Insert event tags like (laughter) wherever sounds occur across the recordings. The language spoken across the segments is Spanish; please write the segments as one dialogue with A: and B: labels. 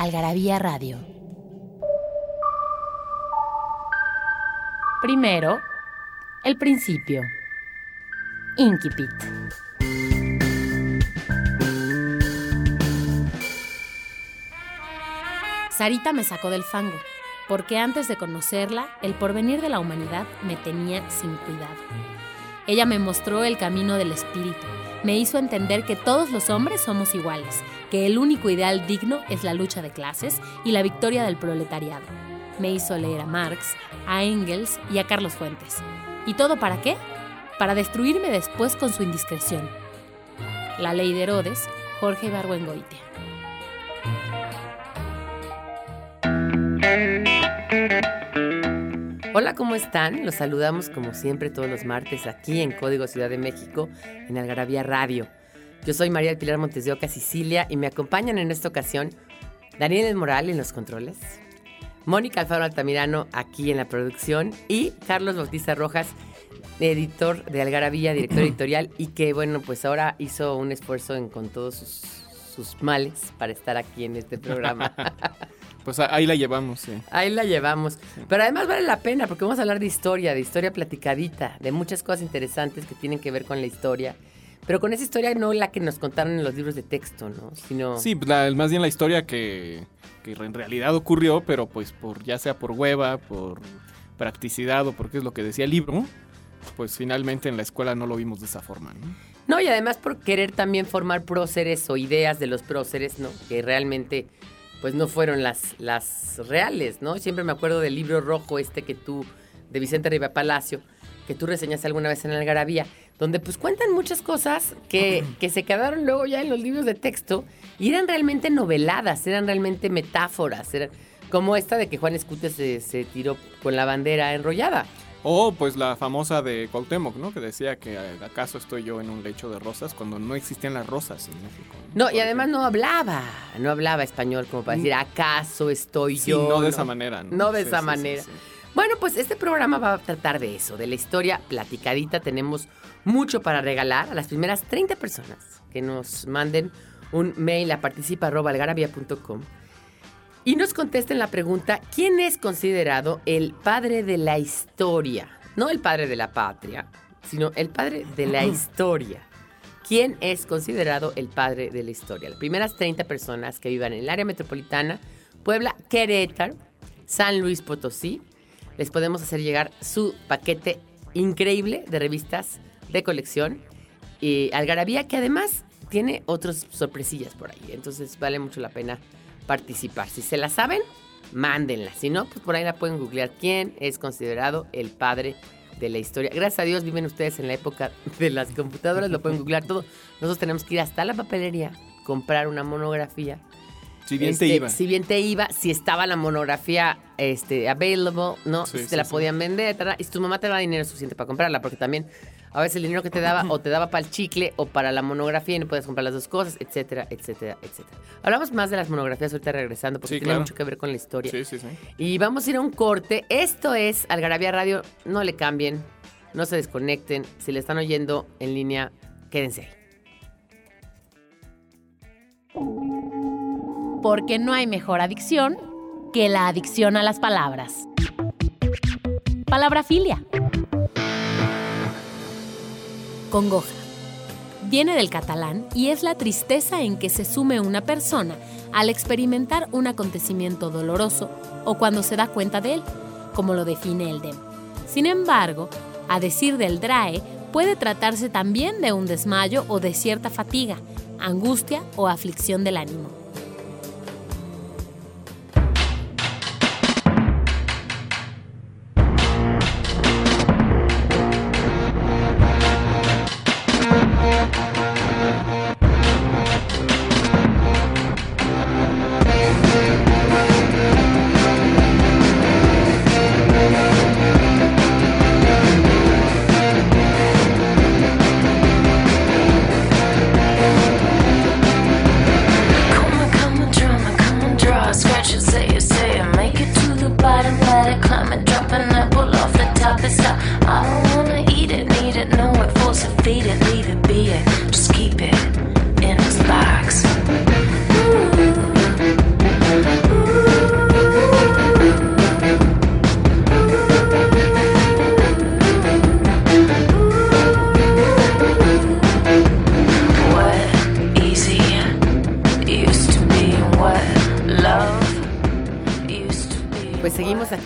A: Algarabía Radio. Primero, el principio. Inquipit. Sarita me sacó del fango, porque antes de conocerla, el porvenir de la humanidad me tenía sin cuidado. Ella me mostró el camino del espíritu, me hizo entender que todos los hombres somos iguales, que el único ideal digno es la lucha de clases y la victoria del proletariado. Me hizo leer a Marx, a Engels y a Carlos Fuentes. ¿Y todo para qué? Para destruirme después con su indiscreción. La ley de Herodes, Jorge Ibargüengoitia.
B: Hola, ¿cómo están? Los saludamos como siempre todos los martes aquí en Código Ciudad de México, en Algarabía Radio. Yo soy María Pilar Montes de Oca, Sicilia, y me acompañan en esta ocasión Daniel Moral en los controles, Mónica Alfaro Altamirano aquí en la producción y Carlos Bautista Rojas, editor de Algarabía, director (clears throat) editorial, y que bueno, pues ahora hizo un esfuerzo en, con todos sus, sus males para estar aquí en este programa. (laughs)
C: Pues ahí la llevamos, sí.
B: Ahí la llevamos. Pero además vale la pena porque vamos a hablar de historia, de historia platicadita, de muchas cosas interesantes que tienen que ver con la historia. Pero con esa historia no la que nos contaron en los libros de texto, ¿no? Sino...
C: Sí, la, más bien la historia que, que, en realidad ocurrió, pero pues por ya sea por hueva, por practicidad o porque es lo que decía el libro, pues finalmente en la escuela no lo vimos de esa forma, ¿no?
B: No, y además por querer también formar próceres o ideas de los próceres, ¿no? Que realmente pues no fueron las, las reales, ¿no? Siempre me acuerdo del libro rojo este que tú, de Vicente Riva Palacio, que tú reseñaste alguna vez en Algarabía, donde pues cuentan muchas cosas que, que, se quedaron luego ya en los libros de texto y eran realmente noveladas, eran realmente metáforas, eran como esta de que Juan Escute se, se tiró con la bandera enrollada.
C: O pues la famosa de Cuauhtémoc, ¿no? Que decía que acaso estoy yo en un lecho de rosas cuando no existían las rosas en México.
B: No, no y además no hablaba, no hablaba español como para decir acaso estoy
C: sí,
B: yo.
C: No de esa manera.
B: No, no de sí, esa sí, manera. Bueno, pues este programa va a tratar de eso, de la historia platicadita. Tenemos mucho para regalar a las primeras 30 personas que nos manden un mail a participa.algarabia.com y nos contesten la pregunta, ¿quién es considerado el padre de la historia? No el padre de la patria, sino el padre de la historia. ¿Quién es considerado el padre de la historia? Las primeras 30 personas que vivan en el área metropolitana, Puebla, Querétaro, San Luis Potosí, les podemos hacer llegar su paquete increíble de revistas de colección y Algarabía, que además tiene otras sorpresillas por ahí. Entonces vale mucho la pena participar. Si se la saben, mándenla. Si no, pues por ahí la pueden googlear. ¿Quién es considerado el padre de la historia? Gracias a Dios viven ustedes en la época de las computadoras, lo pueden googlear todo. Nosotros tenemos que ir hasta la papelería, comprar una monografía.
C: Si bien este, te iba.
B: Si bien te iba, si estaba la monografía este, available, ¿no? Sí, si te sí, la sí. podían vender, y si tu mamá te daba dinero suficiente para comprarla, porque también a veces el dinero que te daba (clears throat) o te daba para el chicle o para la monografía y no puedes comprar las dos cosas, etcétera, etcétera, etcétera. Hablamos más de las monografías ahorita regresando porque
C: Sí,
B: tiene
C: claro.
B: mucho que ver con la historia.
C: Sí, sí, sí.
B: Y vamos a ir a un corte. Esto es Algarabía Radio. No le cambien, no se desconecten. Si le están oyendo en línea, quédense ahí.
A: Porque no hay mejor adicción que la adicción a las palabras. Palabrafilia. Congoja. Viene del catalán y es la tristeza en que se sume una persona al experimentar un acontecimiento doloroso o cuando se da cuenta de él, como lo define el DEM. Sin embargo, a decir del DRAE, puede tratarse también de un desmayo o de cierta fatiga, angustia o aflicción del ánimo.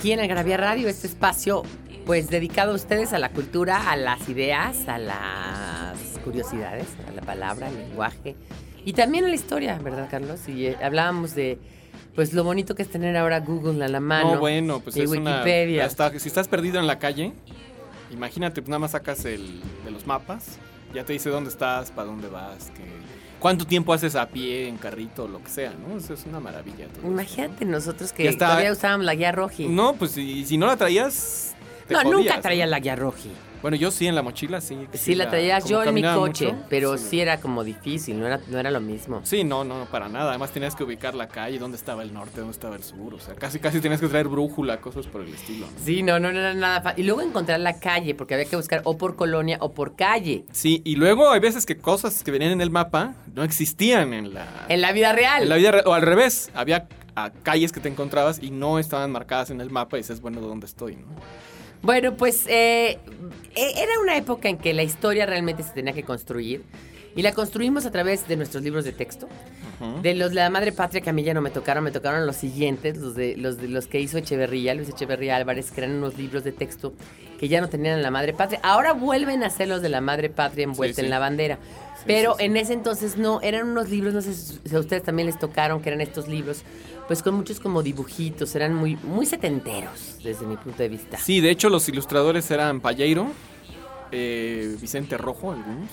B: Aquí en Algarabía Radio, este espacio pues dedicado a ustedes, a la cultura, a las ideas, a las curiosidades, a la palabra, al lenguaje y también a la historia, ¿verdad, Carlos? Y eh, hablábamos de pues lo bonito que es tener ahora Google a la mano.
C: No, bueno, pues
B: y
C: es
B: Wikipedia.
C: una... hasta- si estás perdido en la calle, imagínate, pues nada más sacas el de los mapas, ya te dice dónde estás, para dónde vas, que, cuánto tiempo haces a pie, en carrito, lo que sea, ¿no? Eso es una maravilla. todo
B: Imagínate nosotros que todavía usábamos la guía roji.
C: No, pues si, si no la traías... te
B: No, nunca
C: jodías,
B: traía
C: ¿no?
B: la guía roji.
C: Bueno, yo sí, en la mochila sí.
B: Sí, la traías
C: como
B: yo en mi coche,
C: mucho,
B: pero sí. era como difícil, no era, no era lo mismo.
C: Sí, no, no, para nada. Además tenías que ubicar la calle, dónde estaba el norte, dónde estaba el sur. O sea, casi casi tenías que traer brújula, cosas por el estilo. ¿no?
B: Sí, no, no, no era nada fácil. Y luego encontrar la calle, porque había que buscar o por colonia o por calle.
C: Sí, y luego hay veces que cosas que venían en el mapa no existían en la,
B: En la vida real.
C: en la vida real. O al revés, había ah, calles que te encontrabas y no estaban marcadas en el mapa y dices, bueno, ¿dónde estoy? ¿no?
B: Bueno, pues eh, e- era una época en que la historia realmente se tenía que construir. Y la construimos a través de nuestros libros de texto. De los de la madre patria que a mí ya no me tocaron, me tocaron los siguientes, los de los, de los que hizo Echeverría, Luis Echeverría Álvarez, que eran unos libros de texto que ya no tenían en la madre patria. Ahora vuelven a ser los de la madre patria envuelta
C: Sí, sí.
B: en la bandera. Pero en ese entonces no, eran unos libros, no sé si a ustedes también les tocaron, que eran estos libros, pues con muchos como dibujitos, eran muy, muy setenteros desde mi punto de vista.
C: Sí, de hecho los ilustradores eran Palleiro, eh, Vicente Rojo, algunos.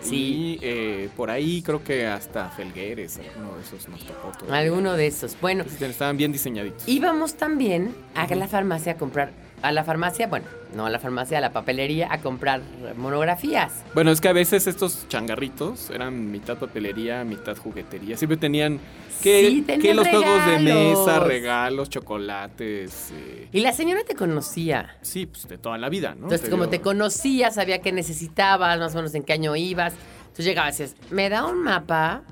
B: Sí.
C: Y eh, por ahí creo que hasta Felgueres, alguno de esos nos tocó. todavía.
B: Alguno de esos. Bueno,
C: Estaban bien diseñaditos.
B: íbamos también a la farmacia a comprar, a la farmacia, bueno, no a la farmacia, a la papelería a comprar monografías.
C: Bueno, es que a veces estos changarritos eran mitad papelería, mitad juguetería. Siempre tenían que,
B: Sí, tenían
C: que los juegos de mesa,
B: regalos.
C: chocolates. eh,
B: Y la señora te conocía.
C: sí, pues de toda la vida, ¿no?
B: Entonces, como
C: dio-
B: te conocía, sabía qué necesitabas, más o menos en qué año ibas. Entonces llegabas y decías, ¿me da un mapa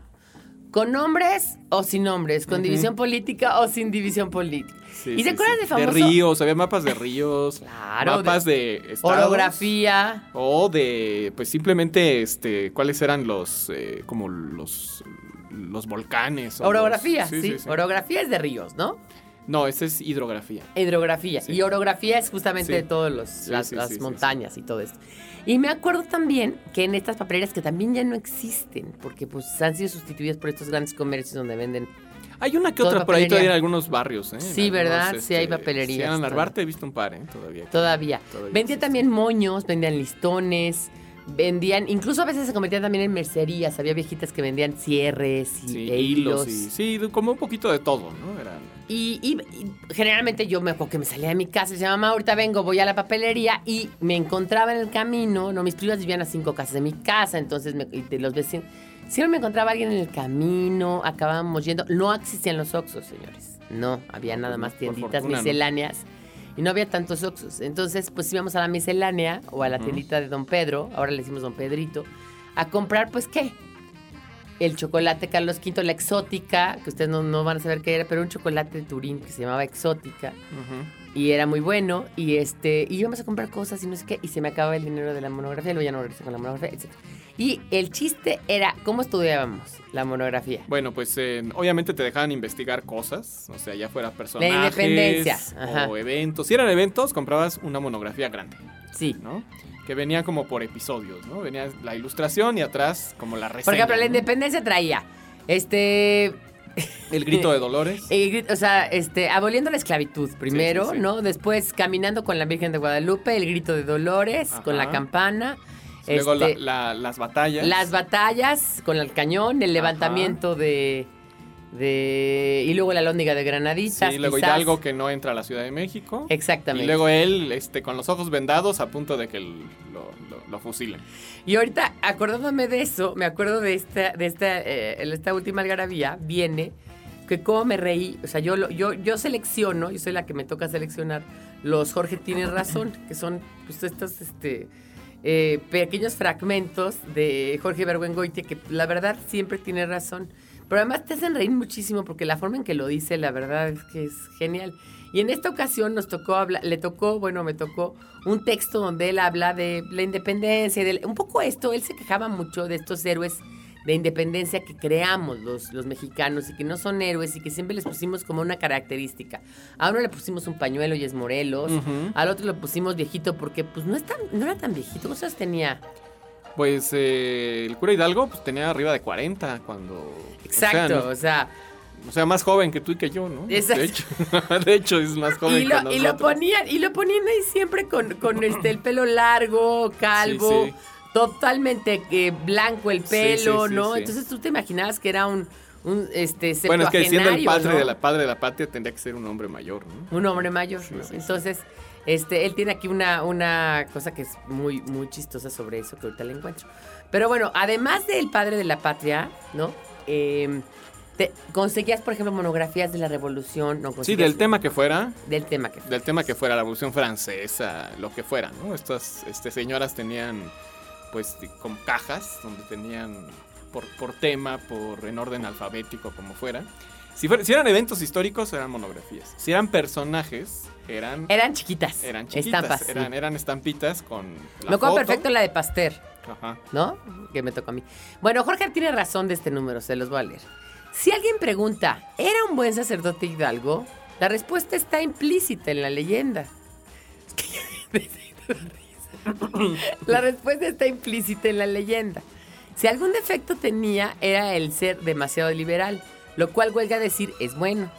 B: con nombres o sin nombres? ¿Con división política o sin división política?
C: Sí,
B: ¿Y
C: sí,
B: se acuerdan
C: sí.
B: de famoso?
C: ríos, había mapas de ríos,
B: Claro,
C: mapas de, estados,
B: Orografía.
C: O de, pues simplemente, este, cuáles eran los, eh, como los, los volcanes.
B: Orografía,
C: los-
B: sí, Orografía es de ríos, ¿no?
C: No, ese es hidrografía.
B: Hidrografía. Y orografía es justamente de todas las, las montañas y todo esto. Y me acuerdo también que en estas papelerías que también ya no existen, porque pues han sido sustituidas por estos grandes comercios donde venden.
C: Hay una que otra por ahí
B: papelería.
C: todavía en algunos barrios, ¿eh?
B: Sí, ¿verdad? Sí, hay
C: este,
B: papelerías
C: Sí, en. Narvarte he visto un par, ¿eh? Todavía.
B: Todavía.
C: Todavía
B: vendían también moños, vendían listones, vendían, incluso a veces se convertían también en mercerías. Había viejitas que vendían cierres y,
C: Sí,
B: e
C: hilos. y- sí, como un poquito de todo, ¿no? Era,
B: Y, y- y generalmente yo me acuerdo que me salía de mi casa y decía, mamá, ahorita vengo, voy a la papelería y me encontraba en el camino, no, mis primas vivían a cinco casas de mi casa, entonces me- y los vecinos, siempre me encontraba alguien en el camino, acabábamos yendo, no existían los Oxxos, señores, no, había nada más tienditas
C: fortuna, ¿no?
B: misceláneas y no había tantos Oxxos, entonces pues íbamos a la miscelánea o a la tiendita de Don Pedro, ahora le decimos Don Pedrito, a comprar pues qué, el chocolate Carlos V, la exótica, que ustedes no, no van a saber qué era, pero un chocolate de Turín que se llamaba exótica.
C: Ujú.
B: Y era muy bueno y este y íbamos a comprar cosas y no sé qué y se me acababa el dinero de la monografía, luego ya no regresé con la monografía, etc. Y el chiste era cómo estudiábamos la monografía.
C: Bueno, pues eh, obviamente te dejaban investigar cosas, o sea, ya fuera personajes
B: independencia, ajá.
C: o eventos. Si eran eventos, comprabas una monografía grande,
B: Sí.
C: ¿no? Que venía como por episodios, ¿no? Venía la ilustración y atrás como la reseña.
B: Por ejemplo, la independencia traía este (laughs)
C: El grito de Dolores.
B: el o sea, este aboliendo la esclavitud primero,
C: sí, sí.
B: ¿no? Después caminando con la Virgen de Guadalupe, el grito de Dolores con la campana.
C: Luego
B: este,
C: la- las batallas.
B: Las batallas con el cañón, el levantamiento de, de. Y luego la lóndiga de granaditas.
C: Sí, luego
B: quizás.
C: Hidalgo que no entra a la Ciudad de México.
B: Exactamente.
C: Y luego él, este, con los ojos vendados, a punto de que lo, lo, lo fusilen.
B: Y ahorita, acordándome de eso, me acuerdo de esta, de esta, eh, esta última algarabía, viene que cómo me reí. O sea, yo, yo, yo selecciono, yo soy la que me toca seleccionar los Jorge tiene razón, (laughs) que son pues, estos este, eh, pequeños fragmentos de Jorge Bergüengoitia, que la verdad siempre tiene razón. Pero además te hacen reír muchísimo porque la forma en que lo dice, la verdad es que es genial. Y en esta ocasión nos tocó hablar, le tocó, bueno, me tocó un texto donde él habla de la independencia de un poco esto, él se quejaba mucho de estos héroes de independencia que creamos los, los mexicanos y que no son héroes y que siempre les pusimos como una característica. A uno le pusimos un pañuelo y es Morelos,
C: Ujú.
B: al otro le pusimos viejito porque pues no, es tan, no era tan viejito, ¿cuántos tenía?
C: Pues eh, el cura Hidalgo pues, tenía arriba de 40 cuando... o sea,
B: Exacto,
C: no-
B: o sea,
C: O sea, más joven que tú y que yo, ¿no?
B: Exacto.
C: De hecho, (laughs) de hecho es más joven
B: y
C: que
B: lo, y lo
C: nosotros.
B: ponían, y lo ponían ahí siempre con, con este el pelo largo, calvo,
C: Sí, sí.
B: totalmente eh, blanco el pelo,
C: sí,
B: ¿no? Entonces tú te imaginabas que era un, un este
C: Bueno, es que siendo el padre
B: ¿no?
C: de la padre de la patria tendría que ser un hombre mayor, ¿no?
B: Un hombre mayor. Entonces, este, él tiene aquí una, una cosa que es muy, muy chistosa sobre eso, que ahorita le encuentro. Pero bueno, además del padre de la patria, ¿no? Eh, te- conseguías, por ejemplo, monografías de la revolución, ¿no?
C: Sí, del tema que fuera,
B: Del tema que
C: del tema que fuera, la Revolución Francesa, lo que fuera, ¿no? Estas este, señoras tenían, pues, como cajas donde tenían por, por tema, por en orden alfabético, como fuera. Si, fuera- si eran eventos históricos, eran monografías. Si eran personajes, eran,
B: Eran chiquitas.
C: eran chiquitas,
B: Estampas. sí.
C: eran, eran estampitas con la
B: Me acuerdo
C: foto.
B: perfecto la de Pasteur,
C: Ajá.
B: ¿no? Que me tocó a mí. Bueno, Jorge tiene razón de este número, se los voy a leer. Si alguien pregunta, ¿era un buen sacerdote Hidalgo? La respuesta está implícita en la leyenda. (laughs) la respuesta está implícita en la leyenda. Si algún defecto tenía, era el ser demasiado liberal, lo cual huelga decir es bueno.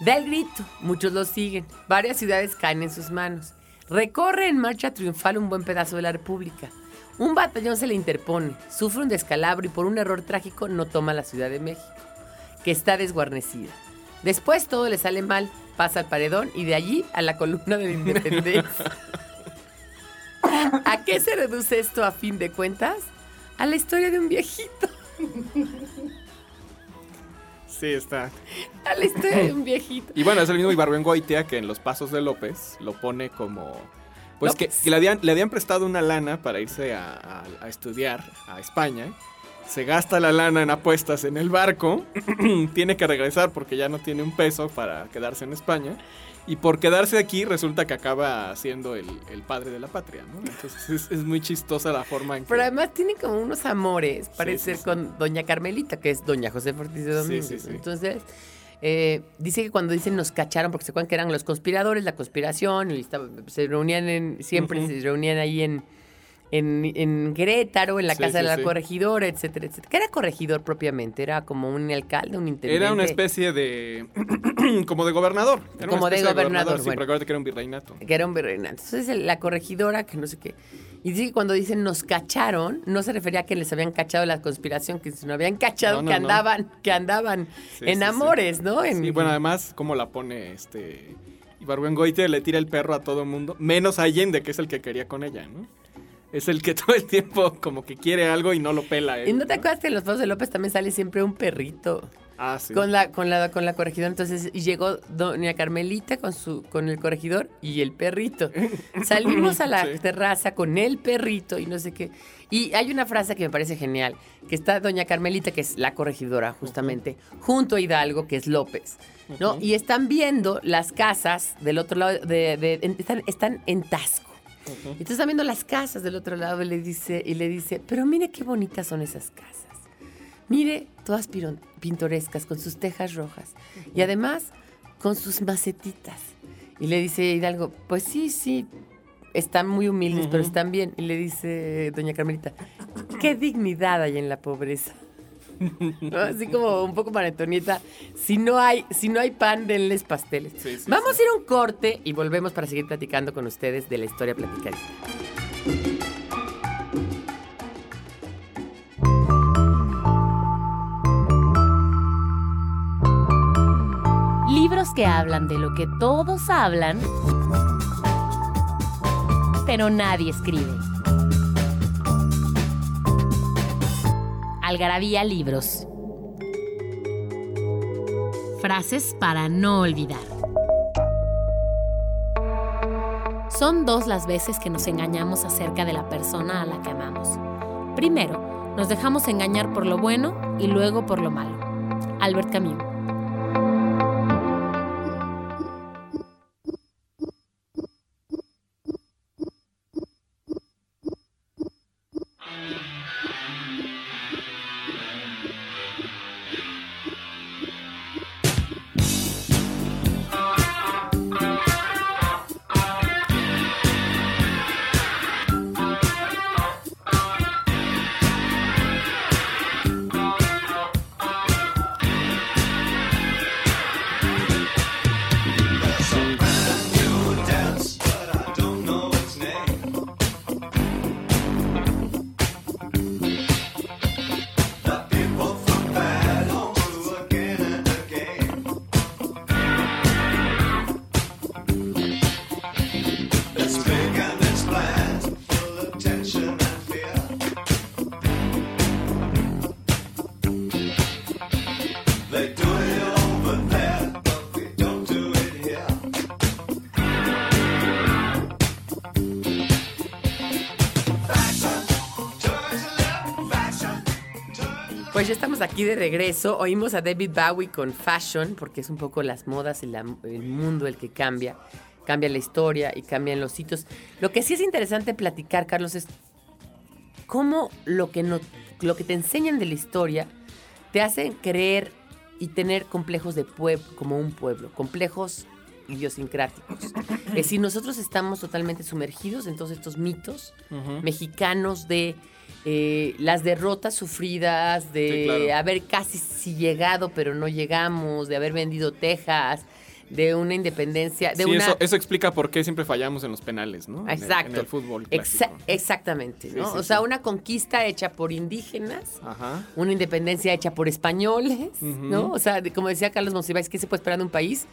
B: Da el grito, muchos lo siguen, varias ciudades caen en sus manos. Recorre en marcha triunfal un buen pedazo de la República. Un batallón se le interpone, sufre un descalabro y por un error trágico no toma la Ciudad de México, que está desguarnecida. Después todo le sale mal, pasa al paredón y de allí a la columna de la independencia. (laughs) ¿A qué se reduce esto a fin de cuentas? A la historia de un viejito.
C: Sí, está.
B: A la historia de un viejito.
C: Y bueno, es el mismo Ibarbengoitia que en los pasos de López lo pone como. Pues que, le, habían, le habían prestado una lana para irse a, a- a estudiar a España. Se gasta la lana en apuestas en el barco. (clears throat) tiene que regresar porque ya no tiene un peso para quedarse en España. Y por quedarse aquí resulta que acaba siendo el, el padre de la patria, ¿no? Entonces es, es muy chistosa la forma en que...
B: Pero además tiene como unos amores, parece
C: sí,
B: con Doña Carmelita, que es Doña José Ortiz de Domínguez. Entonces, eh, dice que cuando dicen nos cacharon, porque se acuerdan que eran los conspiradores, la conspiración, y estaba- se reunían en, siempre se reunían ahí en, en, en Querétaro, en la
C: Sí,
B: casa de
C: sí,
B: la
C: sí.
B: corregidora, etcétera, etcétera. ¿Qué era corregidor propiamente? Era como un alcalde, un intendente.
C: Era una especie de... (clears throat) como de gobernador. Era
B: Como de gobernador,
C: Sí, pero acuérdate que era un virreinato.
B: que era un virreinato. Entonces la corregidora, que no sé qué. Y dice que cuando dicen nos cacharon, no se refería a que les habían cachado la conspiración, que sino habían cachado
C: No, no,
B: que
C: no.
B: andaban, que andaban
C: Sí,
B: en
C: sí, sí.
B: amores, ¿no? En,
C: Y bueno, además, como la pone este. Ibargüengoitia le tira el perro a todo mundo, menos a Allende, que es el que quería con ella, ¿no? Es el que (laughs) todo el tiempo como que quiere algo y no lo pela. él,
B: ¿Y no te acuerdas que en los pasos de López también sale siempre un perrito
C: Ah, sí.
B: con la con la con la corregidora? Entonces llegó doña Carmelita con su con el corregidor y el perrito. (laughs) Salimos a la
C: Sí.
B: terraza con el perrito y no sé qué. Y hay una frase que me parece genial, que está doña Carmelita que es la corregidora justamente, junto a Hidalgo que es López, ¿no? Y están viendo las casas del otro lado de, de- en- están están en
C: Ujú.
B: Entonces está viendo las casas del otro lado y le dice, y le dice, pero mire qué bonitas son esas casas. Mire, todas pintorescas, con sus tejas rojas. Y además, con sus macetitas. Y le dice Hidalgo, pues sí, sí, están muy humildes, pero están bien. Y le dice doña Carmelita, qué dignidad hay en la pobreza. (laughs) ¿No? Así como un poco maratonieta. Si no hay, si no hay pan, denles pasteles.
C: Sí, sí,
B: Vamos
C: sí.
B: a ir a un corte y volvemos para seguir platicando con ustedes de la historia platicadita.
A: Libros que hablan de lo que todos hablan, pero nadie escribe. Algarabía Libros. Frases para no olvidar. Son dos las veces que nos engañamos acerca de la persona a la que amamos. Primero, nos dejamos engañar por lo bueno y luego por lo malo. Albert Camus.
B: Ya estamos aquí de regreso. Oímos a David Bowie con Fashion, porque es un poco las modas y el mundo el que cambia. Cambia la historia y cambian los sitios. Lo que sí es interesante platicar, Carlos, es cómo lo que, no, lo que te enseñan de la historia te hacen creer y tener complejos de pueblo, como un pueblo, complejos idiosincráticos. es decir, nosotros estamos totalmente sumergidos en todos estos mitos mexicanos de eh, las derrotas sufridas, de
C: Sí, claro.
B: haber casi llegado pero no llegamos, de haber vendido Texas, de una independencia, de
C: Sí,
B: una...
C: eso, eso explica por qué siempre fallamos en los penales, ¿no? En el-
B: Exacto.
C: En el, fútbol.
B: Exa- exactamente, ¿no?
C: sí,
B: o sea, una conquista hecha por indígenas,
C: Ajá.
B: una independencia hecha por españoles. ¿no? O sea, de- como decía Carlos Monsiváis, ¿qué se puede esperar de un país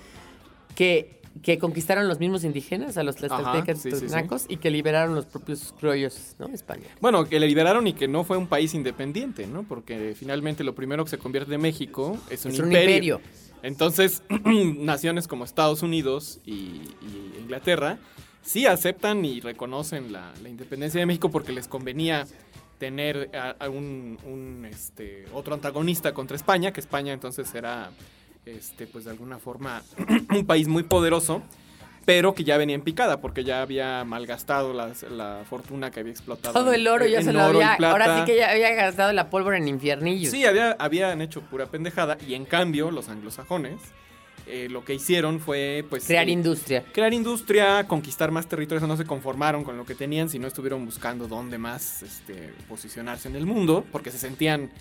B: que, que conquistaron los mismos indígenas, a los tlaxcaltecas
C: sí, sí, sí.
B: y que liberaron los propios criollos, ¿no? Españoles.
C: Bueno, que le liberaron y que no fue un país independiente, ¿no? Porque finalmente lo primero que se convierte en México es un,
B: Es un
C: imperio.
B: imperio.
C: Entonces, (clears throat) naciones como Estados Unidos y, y Inglaterra sí aceptan y reconocen la, la independencia de México porque les convenía tener a, a un, un, este, otro antagonista contra España, que España entonces era, este, pues de alguna forma, (clears throat) un país muy poderoso, pero que ya venía en picada porque ya había malgastado las- la fortuna que había explotado.
B: Todo el oro ya
C: en
B: se lo había. Ahora sí que ya había gastado la pólvora en infiernillos.
C: Sí, había, habían hecho pura pendejada y en cambio los anglosajones eh, lo que hicieron fue pues
B: Crear
C: eh,
B: industria.
C: crear industria, conquistar más territorios, no se conformaron con lo que tenían, sino estuvieron buscando dónde más este, posicionarse en el mundo, porque se sentían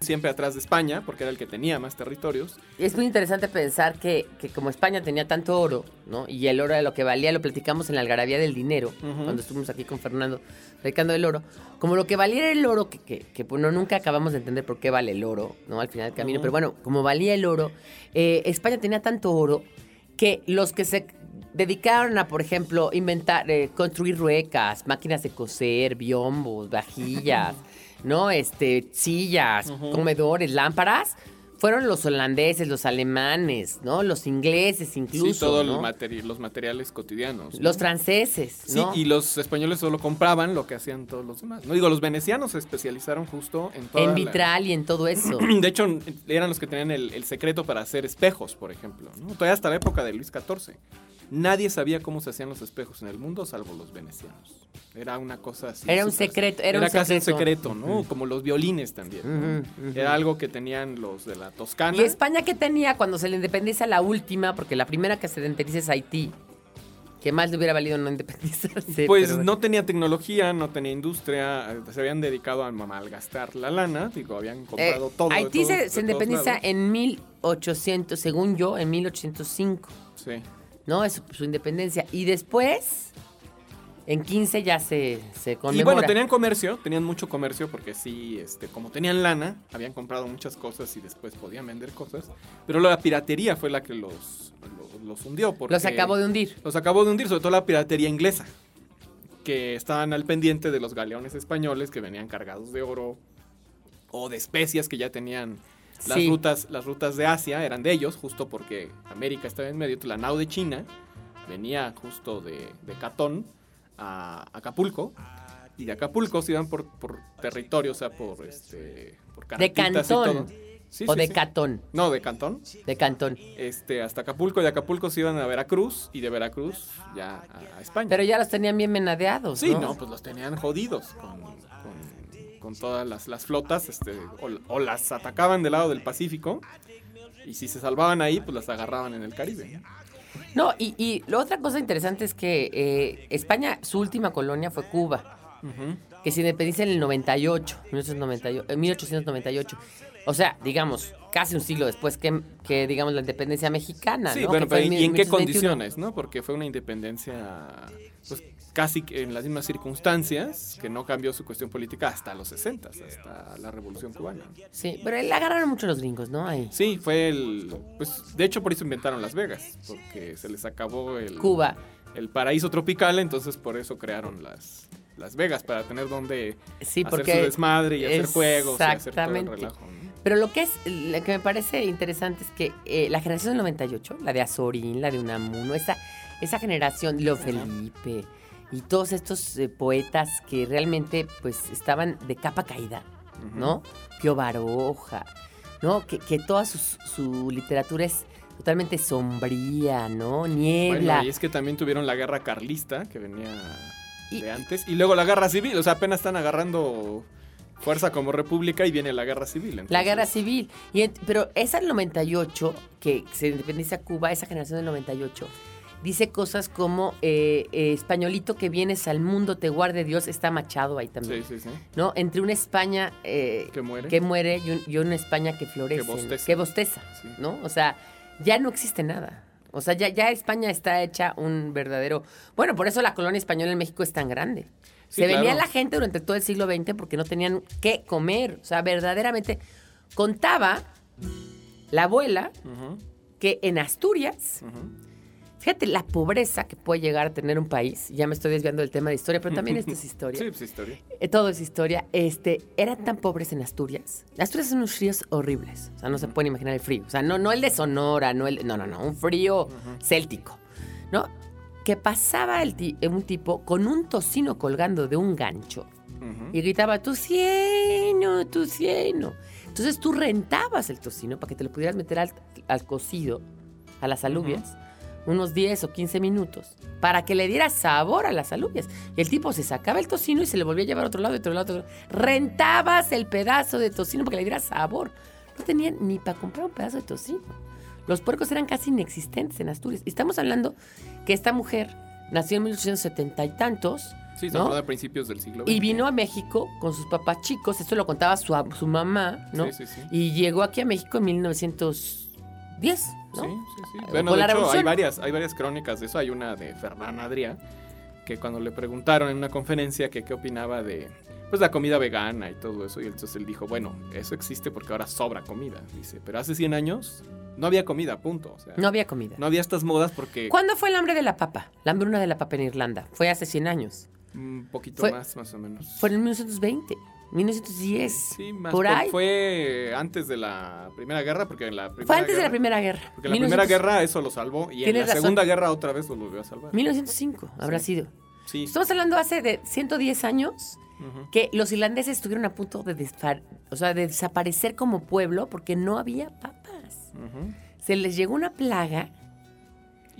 C: siempre atrás de España, porque era el que tenía más territorios.
B: Es muy interesante pensar que, que como España tenía tanto oro, ¿no? Y el oro de lo que valía, lo platicamos en la algarabía del dinero, cuando estuvimos aquí con Fernando, predicando el oro. Como lo que valía el oro, que, que, que, bueno, nunca acabamos de entender por qué vale el oro, ¿no? Al final del camino. Pero bueno, como valía el oro, eh, España tenía tanto oro que los que se dedicaron a, por ejemplo, inventar, eh, construir ruecas, máquinas de coser, biombos, vajillas, (laughs) ¿no? Este, sillas, comedores, lámparas, fueron los holandeses, los alemanes, ¿no? Los ingleses incluso,
C: sí, todos
B: ¿no?
C: los materiales cotidianos. ¿no?
B: Los franceses,
C: Sí,
B: ¿no?
C: y los españoles solo compraban lo que hacían todos los demás. No digo, los venecianos se especializaron justo en toda
B: en
C: la-
B: vitral y en todo (clears throat) eso.
C: De hecho, eran los que tenían el, el secreto para hacer espejos, por ejemplo. Todavía hasta la época de Luis XIV. Nadie sabía cómo se hacían los espejos en el mundo, salvo los venecianos. Era una cosa así.
B: Era un secreto, era un
C: casi un
B: secreto.
C: ¿no? Como los violines también. Era algo que tenían los de la Toscana.
B: ¿Y España qué tenía cuando se le independiza la última? Porque la primera que se independiza es Haití. Que más le hubiera valido no independizarse.
C: Pues
B: pero-
C: no tenía tecnología, no tenía industria, eh, se habían dedicado a malgastar la lana, digo, habían
B: Eh,
C: comprado todo.
B: Haití
C: todos-
B: se, se independiza
C: lados.
B: en 1800, según yo, en 1805.
C: Sí.
B: ¿No? Es su, independencia. Y después, en 15 ya se, se
C: Y bueno, tenían comercio, tenían mucho comercio porque sí, este, como tenían lana, habían comprado muchas cosas y después podían vender cosas. Pero la piratería fue la que los, los, los hundió. Porque
B: Los acabó de hundir.
C: Los acabó de hundir, sobre todo la piratería inglesa. Que estaban al pendiente de los galeones españoles que venían cargados de oro o de especias que ya tenían. Las,
B: Sí.
C: rutas, las rutas de Asia eran de ellos, justo porque América estaba en medio. La nao de China venía justo de, de Catón a Acapulco. Y de Acapulco se iban por, por territorio, o sea, por, este, por y
B: Cantón.
C: todo. Sí,
B: o
C: sí,
B: de
C: sí.
B: Catón.
C: No, de Cantón.
B: De Cantón.
C: Este, hasta Acapulco. Y de Acapulco se iban a Veracruz. Y de Veracruz ya a, a España.
B: Pero ya los tenían bien menadeados.
C: Sí,
B: ¿no?
C: no, pues los tenían jodidos con, con- todas las, las flotas, este, o, o las atacaban del lado del Pacífico, y si se salvaban ahí, pues las agarraban en el Caribe. ¿no?
B: Y, y la otra cosa interesante es que eh, España, su última colonia fue Cuba, que se independiza en el 98, 1898, eh, 1898. O sea, digamos, casi un siglo después que, que digamos, la independencia mexicana,
C: Sí,
B: ¿no?
C: bueno, pero ¿y en qué
B: 1821.
C: condiciones, no? Porque fue una independencia, pues casi que en las mismas circunstancias, que no cambió su cuestión política hasta los 60, hasta la Revolución Cubana.
B: Sí, pero la agarraron mucho los gringos, ¿no? Ahí.
C: Sí, fue el, pues de hecho por eso inventaron Las Vegas, porque se les acabó el...
B: Cuba.
C: el paraíso tropical, entonces por eso crearon las, las Vegas, para tener donde
B: Sí,
C: hacer
B: porque...
C: su desmadre y hacer juegos y hacer todo el relajo. ¿no?
B: Pero lo que es, lo que me parece interesante es que eh, la generación del 98, la de Azorín, la de Unamuno, esa, esa generación, Leo Felipe y todos estos eh, poetas que realmente pues estaban de capa caída, ¿no? Pío Baroja, ¿no? Que, que toda su, su literatura es totalmente sombría, ¿no? Niebla.
C: Bueno, y es que también tuvieron la guerra carlista, que venía
B: Y-
C: de antes, y luego la guerra civil, o sea, apenas están agarrando fuerza como república y viene la guerra civil.
B: La
C: entonces-
B: guerra civil. Y pero esa del 98, que se independiza Cuba, esa generación del 98, dice cosas como eh, eh, españolito que vienes al mundo, te guarde Dios, está Machado ahí también.
C: Sí, sí, sí.
B: ¿No? Entre una España eh,
C: Que muere.
B: que muere y, un- y una España que florece.
C: Que bosteza.
B: Que bosteza,
C: Sí.
B: ¿no? O sea, ya no existe nada. O sea, ya, ya España está hecha un verdadero... Bueno, por eso la colonia española en México es tan grande. Se venía la gente durante todo el siglo XX porque no tenían qué comer. O sea, verdaderamente contaba la abuela que en Asturias. Fíjate la pobreza que puede llegar a tener un país. Ya me estoy desviando del tema de historia, pero también (laughs) esto es historia.
C: Sí, pues historia.
B: Eh, todo es historia. Este, eran tan pobres en Asturias. Asturias son unos fríos horribles. O sea, no se pueden imaginar el frío. O sea, no, no el de Sonora, no el. No, no, no. Un frío céltico. ¿No? Que pasaba el ti- un tipo con un tocino colgando de un gancho
C: Ujú.
B: y gritaba: Tu cieno, tu cieno. Entonces tú rentabas el tocino para que te lo pudieras meter al, al cocido, a las alubias, unos 10 o 15 minutos, para que le diera sabor a las alubias. Y el tipo se sacaba el tocino y se le volvía a llevar a otro lado, y otro lado, otro lado. Rentabas el pedazo de tocino para que le diera sabor. No tenían ni para comprar un pedazo de tocino. Los puercos eran casi inexistentes en Asturias. Y estamos hablando que esta mujer nació en 1870 y tantos.
C: Sí, se
B: ¿no?
C: a principios del siglo XX.
B: Y vino a México con sus papás chicos, esto lo contaba su, su mamá, ¿no?
C: Sí, sí, sí.
B: Y llegó aquí a México en 1910, ¿no?
C: Sí, sí, sí.
B: Eh,
C: Bueno, de hecho, hay varias, hay varias crónicas de eso. Hay una de Fernán Adrià, que cuando le preguntaron en una conferencia que qué opinaba de pues la comida vegana y todo eso, y entonces él dijo, bueno, eso existe porque ahora sobra comida, dice, pero hace 100 años no había comida, punto. O sea,
B: No había comida.
C: no había estas modas porque
B: ¿Cuándo fue el hambre de la papa? La hambruna de la papa en Irlanda. Fue hace 100 años.
C: un poquito
B: Fue-
C: más, más o menos.
B: Fue en 1920, 1910.
C: Sí, más
B: por ahí.
C: Fue antes de la Primera Guerra, porque en la Primera
B: Fue antes de la
C: Guerra-
B: Primera Guerra.
C: Porque en la Primera
B: 1900
C: Guerra eso lo salvó y en la
B: razón.
C: Segunda Guerra otra vez lo volvió a salvar.
B: 1905 habrá
C: Sí.
B: sido.
C: Sí.
B: Estamos hablando hace de 110 años que los irlandeses estuvieron a punto de, o sea, de desaparecer como pueblo porque no había papas. Se les llegó una plaga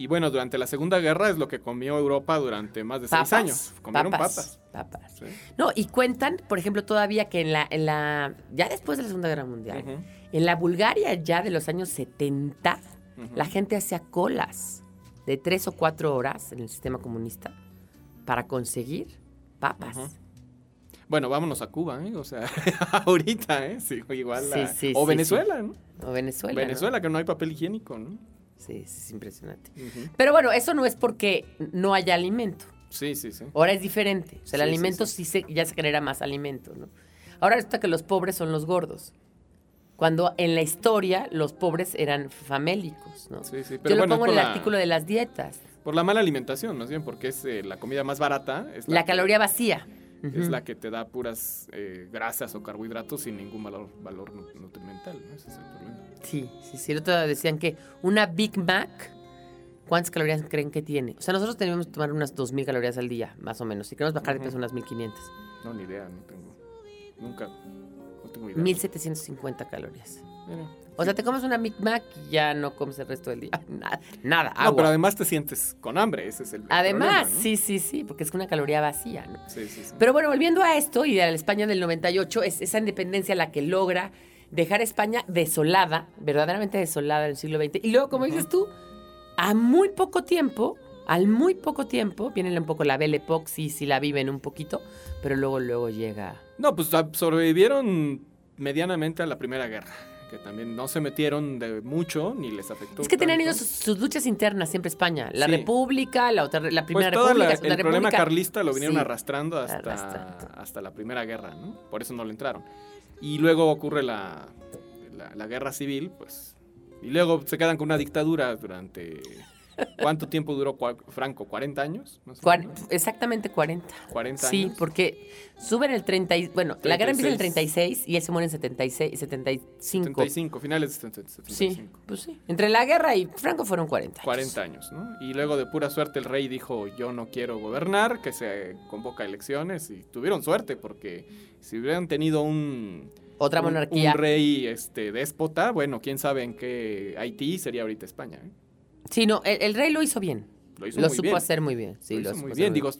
C: Y bueno, durante la Segunda Guerra es lo que comió Europa durante más de
B: papas.
C: seis años. Comieron papas.
B: papas.
C: Sí.
B: No, y cuentan, por ejemplo, todavía que en la, en la, ya después de la Segunda Guerra Mundial, en la Bulgaria ya de los años 70,
C: ujú.
B: la gente hacía colas de tres o cuatro horas en el sistema comunista para conseguir papas.
C: Bueno, vámonos a Cuba, ¿eh? O sea, (laughs) ahorita, ¿eh? Sí, igual.
B: Sí, sí,
C: o Venezuela, ¿no?
B: O Venezuela. ¿no?
C: Venezuela, que no hay papel higiénico, ¿no?
B: Sí, es impresionante. Pero bueno, eso no es porque no haya alimento.
C: Sí, sí, sí.
B: Ahora es diferente. O sea, el
C: Sí,
B: alimento sí, se, ya se genera más alimento, ¿no? Ahora resulta que los pobres son los gordos. Cuando en la historia los pobres eran famélicos, ¿no?
C: Sí, sí.
B: Yo
C: Pero
B: lo
C: bueno, es
B: pongo en el
C: la,
B: artículo de las dietas.
C: por la mala alimentación, más bien, porque es eh, la comida más barata. Es
B: La caloría vacía.
C: Es la que te da puras eh, grasas o carbohidratos sin ningún valor, valor nu- nutrimental, ¿no? Ese es el problema.
B: Sí, sí, sí. El otro día decían que una Big Mac, ¿cuántas calorías creen que tiene? O sea, nosotros tenemos que tomar unas 2.000 calorías al día, más o menos. Si queremos bajar de peso, unas 1.500.
C: No, ni idea, no tengo. Nunca. No tengo idea.
B: 1.750 calorías.
C: Mira.
B: O sea, te comes una Big Mac y ya no comes el resto del día. (laughs) Nada, nada
C: No,
B: agua.
C: pero además te sientes con hambre, ese es el.
B: Además,
C: problema, ¿no?
B: sí, sí, sí, porque es una caloría vacía, ¿no?
C: Sí, sí, sí.
B: Pero bueno, volviendo a esto y a la España del 98, es esa independencia la que logra dejar a España desolada, verdaderamente desolada en el siglo XX. Y luego, como dices tú, a muy poco tiempo, al muy poco tiempo, viene un poco la Belle Époque, sí, sí la viven un poquito, pero luego, luego llega...
C: No, pues sobrevivieron medianamente a la Primera Guerra. Que también no se metieron de mucho ni les afectó.
B: Es que tenían ellos sus, sus luchas internas siempre España. La
C: Sí.
B: República, la, otra, la
C: Pues
B: Primera
C: todo
B: República,
C: la- el problema
B: República.
C: carlista lo vinieron
B: Sí.
C: arrastrando hasta,
B: Arrastrando.
C: hasta la Primera Guerra, ¿no? Por eso no le entraron. Y luego ocurre la, la, la guerra civil, pues. Y luego se quedan con una dictadura durante ¿Cuánto tiempo duró Franco? ¿40 años? más
B: Cuar-
C: menos?
B: exactamente 40.
C: 40
B: Sí,
C: años.
B: porque sube en el 30. y- Bueno, la guerra empieza en el
C: 36.
B: 36 y él se muere en 76, 75.
C: 75, finales de 75.
B: Sí, pues sí. Entre la guerra y Franco fueron 40. años.
C: 40 años, ¿no? Y luego de pura suerte el rey dijo, yo no quiero gobernar, que se convoca elecciones y tuvieron suerte porque si hubieran tenido un,
B: Otra
C: un-
B: monarquía.
C: un rey este, déspota, bueno, quién sabe en qué Haití sería ahorita España. ¿eh?
B: Sí, no, el, el rey lo hizo bien.
C: Lo hizo
B: Lo
C: muy
B: supo
C: bien.
B: hacer muy bien. Sí,
C: lo
B: lo
C: hizo muy bien. Digo,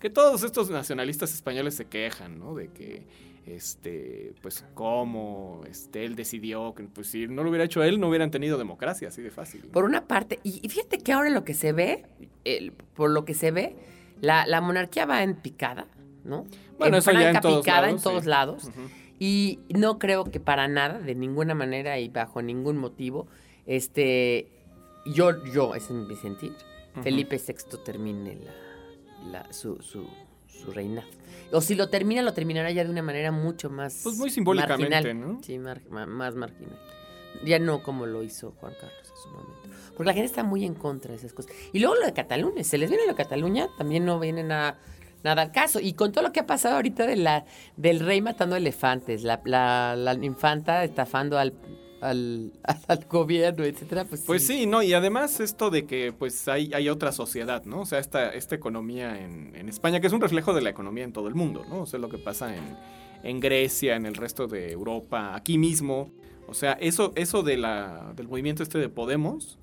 C: que todos estos nacionalistas españoles se quejan, ¿no? De que, este, pues, cómo este, él decidió que, pues, si no lo hubiera hecho él, no hubieran tenido democracia, así de fácil. ¿no?
B: Por una parte, y, y fíjate que ahora lo que se ve, el- por lo que se ve, la, la monarquía va en picada, ¿no?
C: Bueno,
B: en
C: eso ya en todos
B: picada
C: lados,
B: en todos
C: sí.
B: lados. Y no creo que para nada, de ninguna manera y bajo ningún motivo, este, yo, yo, ese es mi sentir. Felipe VI termine la, la- su, su, su reinado. O si lo termina, lo terminará ya de una manera mucho más
C: Pues muy simbólicamente,
B: marginal.
C: ¿no?
B: Sí, mar- más marginal. Ya no como lo hizo Juan Carlos en su momento. Porque la gente está muy en contra de esas cosas. Y luego lo de Cataluña, se les viene lo de Cataluña, también no viene nada, nada al caso. Y con todo lo que ha pasado ahorita de la, del rey matando elefantes, la, la, la infanta estafando al, al, (laughs) al gobierno, etcétera, pues,
C: Pues sí, no, y además esto de que pues hay, hay otra sociedad, ¿no? O sea, esta, esta economía en, en España, que es un reflejo de la economía en todo el mundo, ¿no? O sea, lo que pasa en, en Grecia, en el resto de Europa, aquí mismo. O sea, eso, eso de la, del movimiento este de Podemos,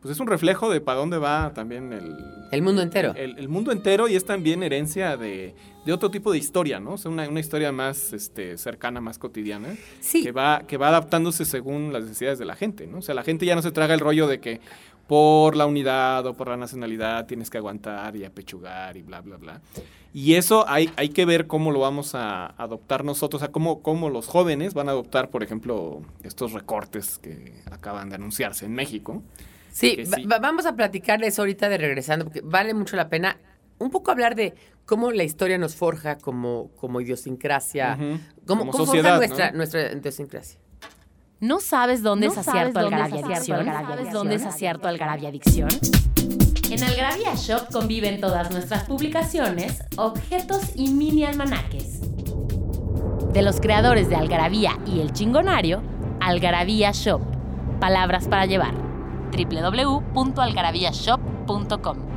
C: pues es un reflejo de para dónde va también el,
B: El mundo entero.
C: el, el mundo entero y es también herencia de, de otro tipo de historia, ¿no? O sea, una, una historia más este, cercana, más cotidiana
B: Sí,
C: que va, que va adaptándose según las necesidades de la gente, ¿no? O sea, la gente ya no se traga el rollo de que por la unidad o por la nacionalidad tienes que aguantar y apechugar y bla, bla, bla. Y eso hay, hay que ver cómo lo vamos a adoptar nosotros, o sea, cómo, cómo los jóvenes van a adoptar, por ejemplo, estos recortes que acaban de anunciarse en México.
B: Sí,
C: sí.
B: va- vamos a platicar de eso ahorita de regresando, porque vale mucho la pena un poco hablar de cómo la historia nos forja como, como idiosincrasia, cómo,
C: Como
B: cómo
C: sociedad,
B: forja
C: ¿no?
B: nuestra, nuestra idiosincrasia.
A: ¿No sabes dónde
D: ¿No
A: es acierto Algarabia Adicción? ¿Sabes dónde es acierto Algarabia Adicción? En Algarabia Shop conviven todas nuestras publicaciones, objetos y mini almanaques. De los creadores de Algarabía y El Chingonario, Algarabía Shop. Palabras para llevar. www.algarabíashop.com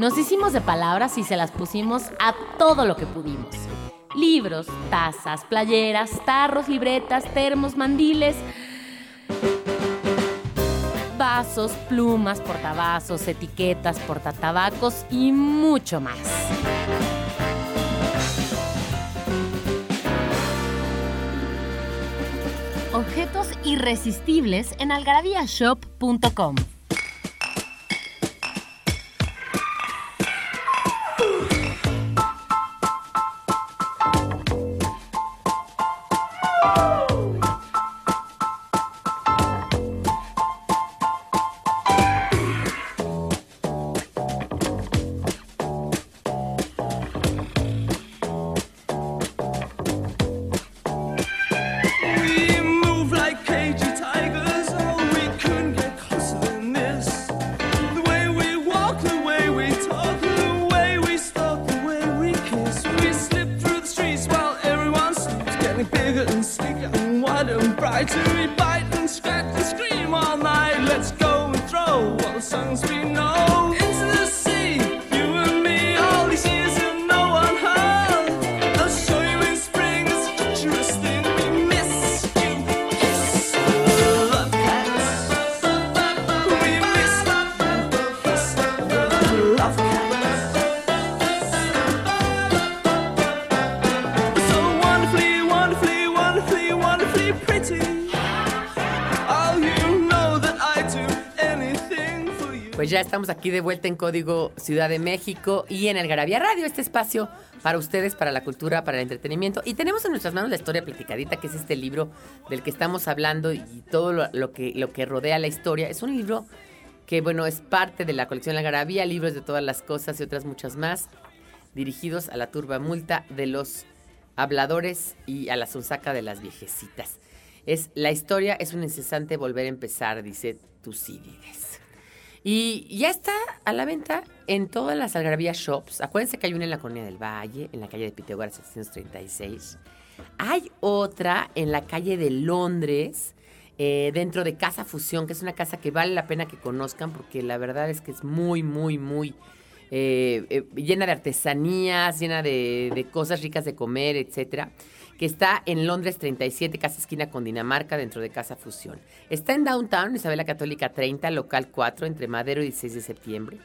A: Nos hicimos de palabras y se las pusimos a todo lo que pudimos. Libros, tazas, playeras, tarros, libretas, termos, mandiles, vasos, plumas, portavasos, etiquetas, portatabacos y mucho más. Objetos irresistibles en algarabíashop.com.
E: wider and brighter. We bite and scratch and scream all night. Let's go and throw all the songs we know
B: ya estamos aquí de vuelta en Código Ciudad de México y en el Garabía Radio, este espacio para ustedes, para la cultura, para el entretenimiento. Y tenemos en nuestras manos la historia platicadita, que es este libro del que estamos hablando y todo lo, que, lo que rodea la historia. Es un libro que, bueno, es parte de la colección La Garabía, libros de todas las cosas y otras muchas más, dirigidos a la turba multa de los habladores y a la sonsaca de las viejecitas. Es la historia es un incesante volver a empezar, dice Tucídides. Y ya está a la venta en todas las Algarabía Shops. Acuérdense que hay una en la Colonia del Valle, en la calle de Pitágoras 736. Hay otra en la calle de Londres, eh, dentro de Casa Fusión, que es una casa que vale la pena que conozcan porque la verdad es que es muy, muy, muy eh, eh, llena de artesanías, llena de, de cosas ricas de comer, etcétera que está en Londres 37, casi esquina con Dinamarca, dentro de Casa Fusión. Está en Downtown, Isabela Católica 30, local 4, entre Madero y 16 de septiembre.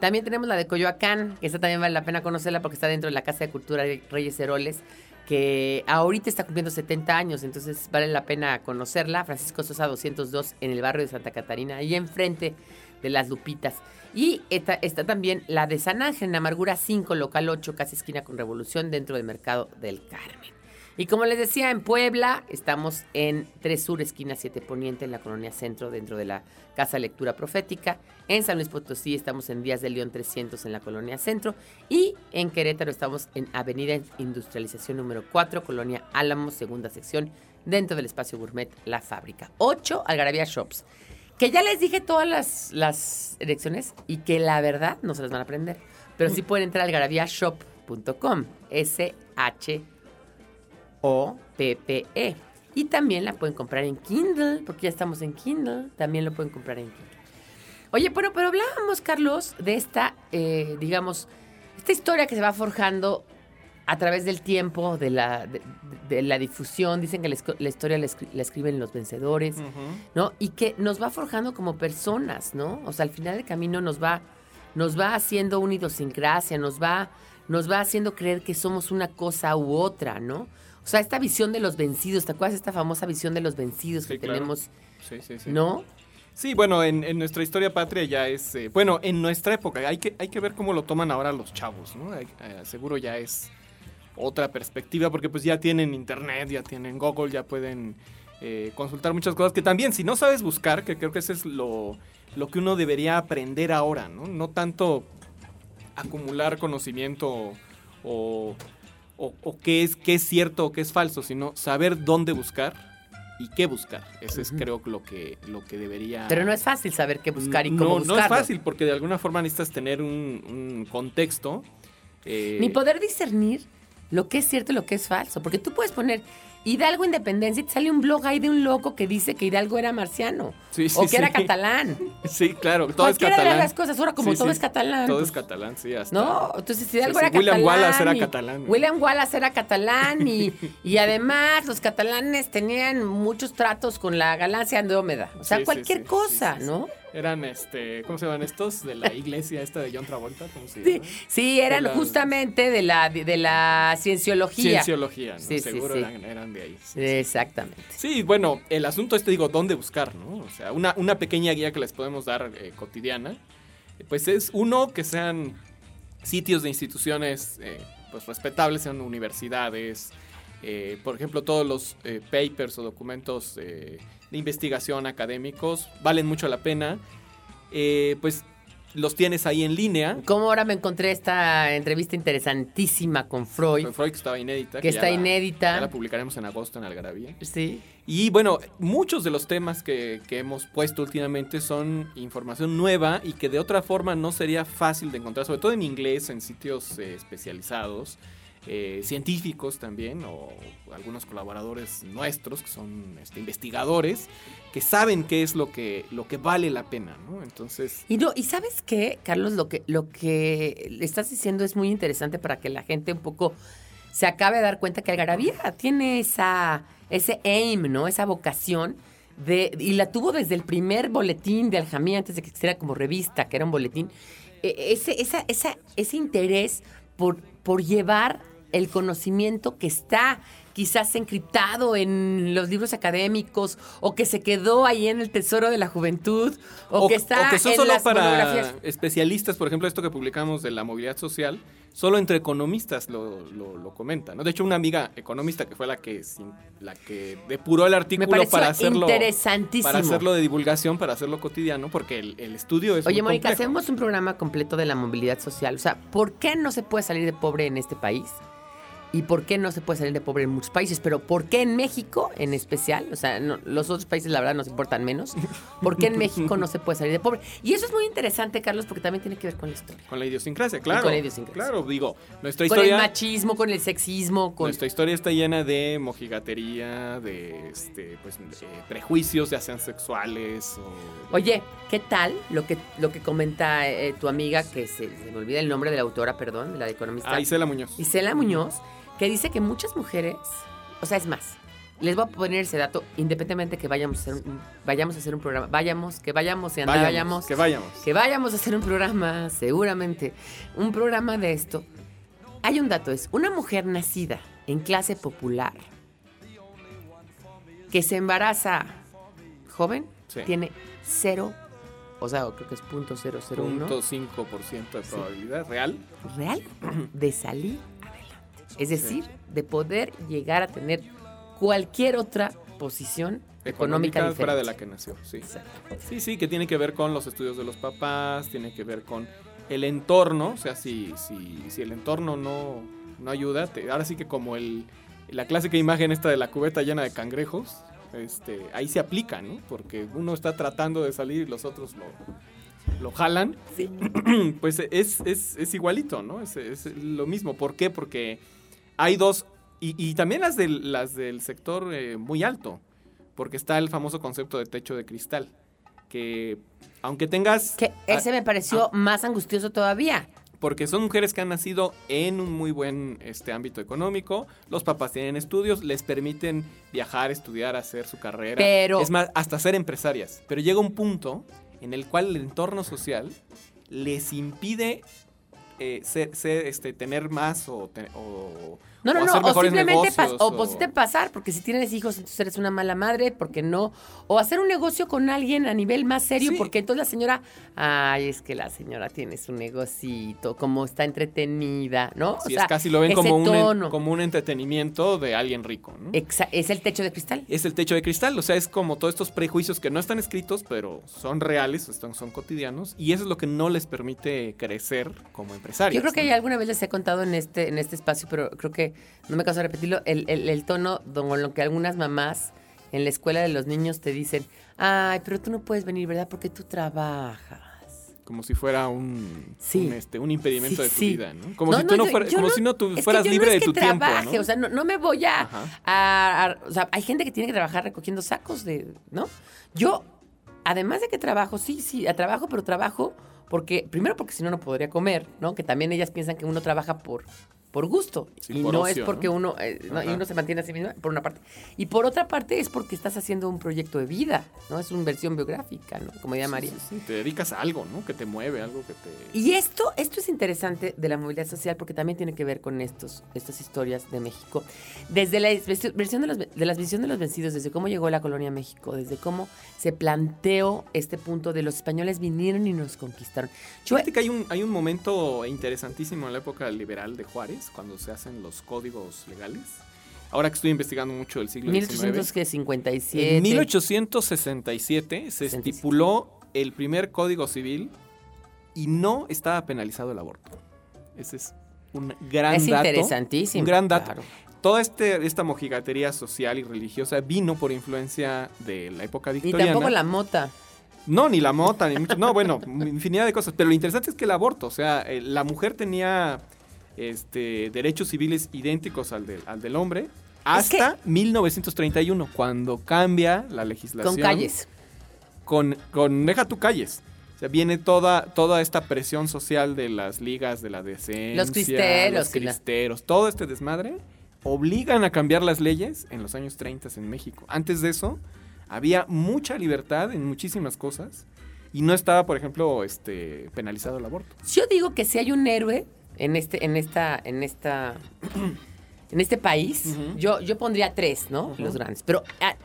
B: También tenemos la de Coyoacán, que esta también vale la pena conocerla porque está dentro de la Casa de Cultura de Reyes Heroles, que ahorita está cumpliendo 70 años, entonces vale la pena conocerla. Francisco Sosa 202 en el barrio de Santa Catarina, ahí enfrente de las Lupitas. Y está, está también la de San Ángel, en Amargura 5, local 8, casi esquina con Revolución, dentro del Mercado del Carmen. Y como les decía, en Puebla estamos en Tres Sur, esquina 7 Poniente, en la Colonia Centro, dentro de la Casa Lectura Profética. En San Luis Potosí estamos en Díaz de León 300, en la Colonia Centro. Y en Querétaro estamos en Avenida Industrialización número 4, Colonia Álamo, segunda sección, dentro del espacio gourmet La Fábrica. 8 Algarabía Shops. Que ya les dije todas las, las direcciones y que la verdad no se las van a aprender. Pero sí pueden entrar a algarabíashop.com. S-H o-P-P-E. Y también la pueden comprar en Kindle, porque ya estamos en Kindle. También lo pueden comprar en Kindle. Oye, pero, pero hablábamos, Carlos, de esta, eh, digamos, esta historia que se va forjando a través del tiempo, de la, de, de la difusión. Dicen que la, historia la, escri- la escriben los vencedores, ¿no? Y que nos va forjando como personas, ¿no? O sea, al final del camino nos va, nos va haciendo una idiosincrasia, nos va, nos va haciendo creer que somos una cosa u otra, ¿no? O sea, esta visión de los vencidos, ¿te acuerdas esta famosa visión de los vencidos
C: Sí,
B: que
C: claro.
B: tenemos,
C: Sí, sí, sí.
B: ¿no?
C: Sí, bueno, en, en nuestra historia patria ya es, eh, bueno, en nuestra época hay que, hay que ver cómo lo toman ahora los chavos, ¿no? Eh, seguro ya es otra perspectiva porque pues ya tienen internet, ya tienen Google, ya pueden eh, consultar muchas cosas que también si no sabes buscar, que creo que eso es lo, lo que uno debería aprender ahora, ¿no? No tanto acumular conocimiento o, o, o qué, es, qué es cierto o qué es falso, sino saber dónde buscar y qué buscar. Eso es creo lo que, lo que debería...
B: Pero no es fácil saber qué buscar y
C: No,
B: cómo
C: no es
B: buscarlo.
C: fácil porque de alguna forma necesitas tener un, un contexto. eh,
B: Ni poder discernir lo que es cierto y lo que es falso. Porque tú puedes poner Hidalgo Independencia y te sale un blog ahí de un loco que dice que Hidalgo era marciano.
C: Sí, sí,
B: o que era catalán. (laughs)
C: Sí, claro, todo es
B: Cualquiera
C: catalán.
B: de las cosas, ahora como
C: Sí,
B: todo es catalán.
C: Todo
B: pues,
C: es catalán, sí, hasta.
B: ¿No? Entonces Hidalgo
C: Sí,
B: era
C: sí, William
B: catalán.
C: Wallace era catalán.
B: William Wallace era catalán y, (laughs) y además los catalanes tenían muchos tratos con la galaxia Andrómeda. O sea, cualquier cosa. ¿no?
C: Eran, este, ¿cómo se llaman estos? De la iglesia esta de John Travolta, ¿cómo se
B: Sí,
C: llama?
B: sí, eran
C: De la-
B: justamente de la, de la cienciología.
C: Cienciología, ¿no?
B: Sí, sí,
C: Seguro
B: sí.
C: Eran, eran de ahí.
B: Exactamente.
C: Sí, bueno, el asunto este, digo, ¿dónde buscar, no? O sea, una, una pequeña guía que les podemos dar eh, cotidiana, pues es uno, que sean sitios de instituciones, eh, pues respetables, sean universidades, eh, por ejemplo, todos los eh, papers o documentos eh, de investigación académicos valen mucho la pena, Eh, pues los tienes ahí en línea.
B: Como ahora me encontré esta entrevista interesantísima con Freud,
C: Freud que estaba inédita.
B: que está
C: la-
B: inédita.
C: Ya la publicaremos en agosto en Algarabía.
B: Sí.
C: Y bueno, muchos de los temas que, que hemos puesto últimamente son información nueva y que de otra forma no sería fácil de encontrar, sobre todo en inglés, en sitios eh, especializados, eh, científicos también, o algunos colaboradores nuestros que son este, investigadores, que saben qué es lo que, lo que vale la pena, ¿no? Entonces,
B: Y no, y sabes qué, Carlos, lo que, lo que estás diciendo es muy interesante para que la gente un poco se acabe de dar cuenta que Algarabía tiene esa, ese aim, ¿no? Esa vocación de, y la tuvo desde el primer boletín de Aljamía, antes de que existiera como revista, que era un boletín, e- ese, esa, esa, ese interés por, por llevar el conocimiento que está quizás encriptado en los libros académicos o que se quedó ahí en el tesoro de la juventud o, que está
C: o que son
B: en
C: solo
B: las
C: para especialistas, por ejemplo, esto que publicamos de la movilidad social, solo entre economistas lo, lo, lo comentan. ¿no? De hecho, una amiga economista que fue la que la que depuró el artículo para hacerlo
B: interesantísimo.
C: para hacerlo de divulgación, para hacerlo cotidiano, porque el, el estudio es
B: Oye,
C: muy
B: Mónica,
C: complejo.
B: hacemos un programa completo de la movilidad social. O sea, ¿por qué no se puede salir de pobre en este país? Y por qué no se puede salir de pobre en muchos países, pero por qué en México en especial, o sea, no- los otros países la verdad nos importan menos, por qué en México no se puede salir de pobre. Y eso es muy interesante, Carlos, porque también tiene que ver con la historia.
C: Con la idiosincrasia, claro.
B: con la idiosincrasia.
C: Claro, digo, nuestra
B: Con el
C: historia.
B: machismo, con el sexismo, con...
C: Nuestra historia está llena de mojigatería, de este, pues, de prejuicios, ya sean sexuales o.
B: Oye, ¿qué tal lo que, lo que comenta eh, tu amiga, que se, se me olvida el nombre de la autora, perdón, de la economista?
C: Ah, Isela Muñoz.
B: Isela Muñoz, que dice que muchas mujeres, o sea, es más, les voy a poner ese dato, independientemente que vayamos a hacer un, vayamos a hacer un programa, vayamos, que vayamos y vayamos,
C: Que vayamos.
B: que vayamos a hacer un programa, seguramente, un programa de esto. Hay un dato, es una mujer nacida en clase popular que se embaraza joven,
C: Sí.
B: tiene cero, o sea, creo que es punto cero cero uno,
C: 0.5% de probabilidad real.
B: real de salir. Es decir, de poder llegar a tener cualquier otra posición económica,
C: Económica fuera de la que nació, sí.
B: Exacto.
C: Sí, sí, que tiene que ver con los estudios de los papás, tiene que ver con el entorno, o sea, si, si, si el entorno no, no ayuda, te- ahora sí que como el, la clásica imagen esta de la cubeta llena de cangrejos, este, ahí se aplica, ¿no? Porque uno está tratando de salir y los otros lo, lo jalan,
B: Sí. (clears throat)
C: pues es, es, es igualito, ¿no? Es, es lo mismo. ¿Por qué? Porque hay dos, y, y también las del, las del sector eh, muy alto, porque está el famoso concepto de techo de cristal, que aunque tengas...
B: Que ese
C: ah,
B: me pareció más angustioso todavía.
C: porque son mujeres que han nacido en un muy buen este, ámbito económico, los papás tienen estudios, les permiten viajar, estudiar, hacer su carrera.
B: Pero-
C: Es más, hasta ser empresarias. Pero llega un punto en el cual el entorno social les impide eh, ser, ser, este, tener más o, o-
B: No,
C: o
B: no, no, o simplemente
C: negocios.
B: o pusiste pasar, porque si tienes hijos, entonces eres una mala madre, porque no, o hacer un negocio con alguien a nivel más serio,
C: Sí.
B: porque entonces la señora, ay, es que la señora tiene su negocito, como está entretenida, ¿no?
C: Sí, es casi lo ven como un, como un entretenimiento de alguien rico. ¿no?
B: Exa- es el techo de cristal.
C: es el techo de cristal, o sea, es como todos estos prejuicios que no están escritos, pero son reales, están, son cotidianos, y eso es lo que no les permite crecer como empresarios.
B: Yo creo que alguna vez les he contado en este, en este espacio, pero creo que no me canso de repetirlo, el, el- el tono con lo que algunas mamás en la escuela de los niños te dicen, ay, pero tú no puedes venir, ¿verdad? Porque tú trabajas.
C: Como si fuera un,
B: Sí.
C: un, este, un impedimento
B: Sí,
C: de tu
B: sí.
C: vida, ¿no? Como si tú no fueras,
B: yo
C: como si no tú fueras libre de tu tiempo, ¿no?
B: O sea, no, me voy a- a- O sea, hay gente que tiene que trabajar recogiendo sacos de... ¿No? Yo, además de que trabajo, sí, sí, a trabajo, pero trabajo porque... Primero porque si no, no podría comer, ¿no? Que también ellas piensan que uno trabaja por... Por gusto.
C: Sí,
B: y
C: por
B: no
C: ocio,
B: es porque
C: ¿no?
B: uno. eh, no, y uno se mantiene a sí misma, por una parte. Y por otra parte es porque estás haciendo un proyecto de vida, ¿no? Es una versión biográfica, ¿no? Como diría
C: Sí,
B: María.
C: sí, sí, te dedicas a algo, ¿no? Que te mueve, algo que te...
B: Y esto, esto es interesante de la movilidad social porque también tiene que ver con estos, estas historias de México. Desde la versión de, los, de la visión de los vencidos, desde cómo llegó la colonia a México, desde cómo se planteó este punto de los españoles vinieron y nos conquistaron. Yo,
C: Fíjate que hay un, hay un momento interesantísimo en la época liberal de Juárez, cuando se hacen los códigos legales. Ahora que estoy investigando mucho el siglo XIX.
B: 1857.
C: En 1867 se
B: 67.
C: estipuló el primer código civil y no estaba penalizado el aborto. Ese es un gran
B: es
C: dato.
B: interesantísimo.
C: Un gran dato.
B: claro.
C: Toda este, esta mojigatería social y religiosa vino por influencia de la época victoriana.
B: tampoco la mota.
C: No, ni la mota, ni mucho. No, bueno, (laughs) infinidad de cosas. Pero lo interesante es que el aborto, o sea, eh, la mujer tenía este, derechos civiles idénticos al, de- al del hombre
B: Es que-
C: hasta 1931, cuando cambia la legislación.
B: Con calles.
C: Con, con deja tu calles. O sea, viene toda, toda esta presión social de las ligas de la decencia.
B: Los cristeros
C: Los
B: la-
C: cristeros, todo este desmadre, obligan a cambiar las leyes en los años 30 en México. Antes de eso, había mucha libertad en muchísimas cosas y no estaba, por ejemplo, este, penalizado el aborto.
B: Yo digo que si hay un héroe en este, en esta, en esta, en este país,
C: Ujú.
B: yo, yo pondría tres, ¿no? Los grandes. Pero ah,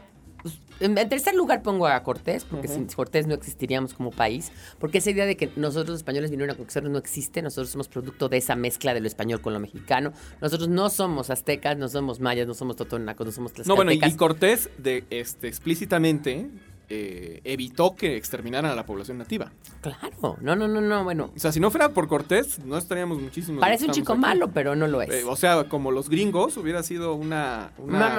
B: pues, en, tercer lugar pongo a Cortés, porque sin Cortés no existiríamos como país. Porque esa idea de que nosotros los españoles vinieron a conquistarnos no existe. Nosotros somos producto de esa mezcla de lo español con lo mexicano. Nosotros no somos aztecas, no somos mayas, no somos totonacos, no somos
C: No, bueno, y,
B: tlaxcaltecas.
C: Cortés de, este, explícitamente eh, evitó que exterminaran a la población nativa.
B: Claro. No, no, no, no. Bueno,
C: O sea, si no fuera por Cortés, no estaríamos muchísimos.
B: parece un chico
C: aquí.
B: malo, pero no lo es.
C: Eh, o sea, como los gringos, hubiera sido una,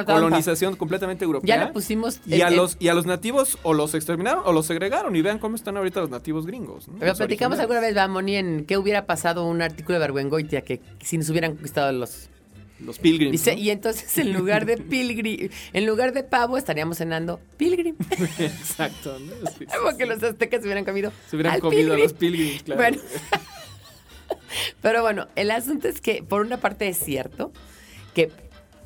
C: colonización completamente europea.
B: ya le pusimos.
C: y, a los, y a los nativos o los exterminaron o los segregaron. Y vean cómo están ahorita los nativos gringos. ¿no?
B: Pero
C: Los
B: platicamos
C: originales.
B: alguna vez, Bamoni, en qué hubiera pasado un artículo de Bergüengoitia que si nos hubieran conquistado los.
C: Los pilgrims.
B: Dice,
C: ¿no?
B: y entonces en lugar de pilgrim, en lugar de pavo estaríamos cenando pilgrim.
C: Exacto. ¿no? Sí, sí,
B: Porque
C: sí.
B: los aztecas hubieran comido.
C: Se hubieran
B: al
C: comido a los pilgrims, claro.
B: Bueno. (laughs) Pero bueno, el asunto es que por una parte es cierto que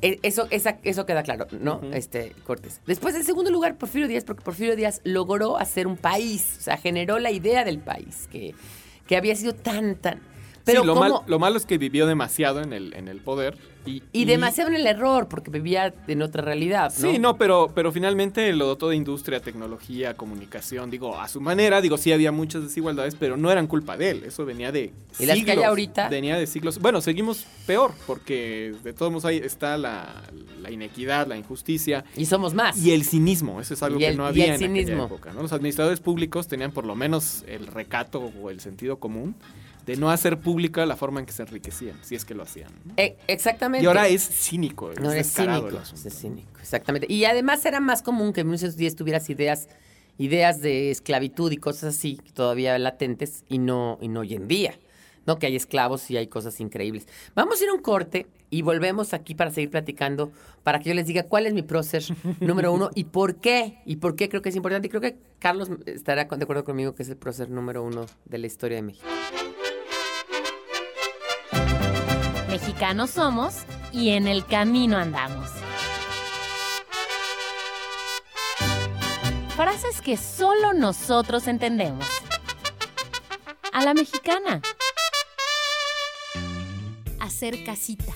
B: e- eso, esa- eso queda claro, ¿no? Este, Cortés. Después, en segundo lugar, Porfirio Díaz, porque Porfirio Díaz logró hacer un país, o sea, generó la idea del país, que, que había sido tan, tan... Pero
C: sí, lo, mal- lo malo es que vivió demasiado en el, en el poder. Y,
B: Y demasiado en el error, porque vivía en otra realidad, ¿no?
C: Sí, no, pero, pero finalmente lo dotó de industria, tecnología, comunicación. Digo, a su manera, digo, sí había muchas desigualdades, pero no eran culpa de él. Eso venía de
B: ¿Y las que hay
C: siglos,
B: ahorita?
C: Venía de siglos. Bueno, seguimos peor, porque de todos modos ahí está la, la inequidad, la injusticia.
B: Y somos más.
C: Y el cinismo, eso es algo
B: Y el-
C: que no
B: y
C: había
B: el
C: en aquella
B: cinismo.
C: época. ¿no? Los administradores públicos tenían por lo menos el recato o el sentido común de no hacer pública la forma en que se enriquecían, si es que lo hacían. ¿no?
B: Eh, exactamente.
C: Y ahora es cínico, es
B: No
C: descarado
B: cínico. Es cínico, exactamente. Y además era más común que en 1910 tuvieras ideas, ideas de esclavitud y cosas así, todavía latentes, y no, y no hoy en día. No, que hay esclavos y hay cosas increíbles. Vamos a ir a un corte y volvemos aquí para seguir platicando, para que yo les diga cuál es mi prócer (laughs) número uno y por qué. Y por qué creo que es importante. Y creo que Carlos estará de acuerdo conmigo que es el prócer número uno de la historia de México.
A: Mexicanos somos y en el camino andamos. Frases que solo nosotros entendemos. A la mexicana. Hacer casita.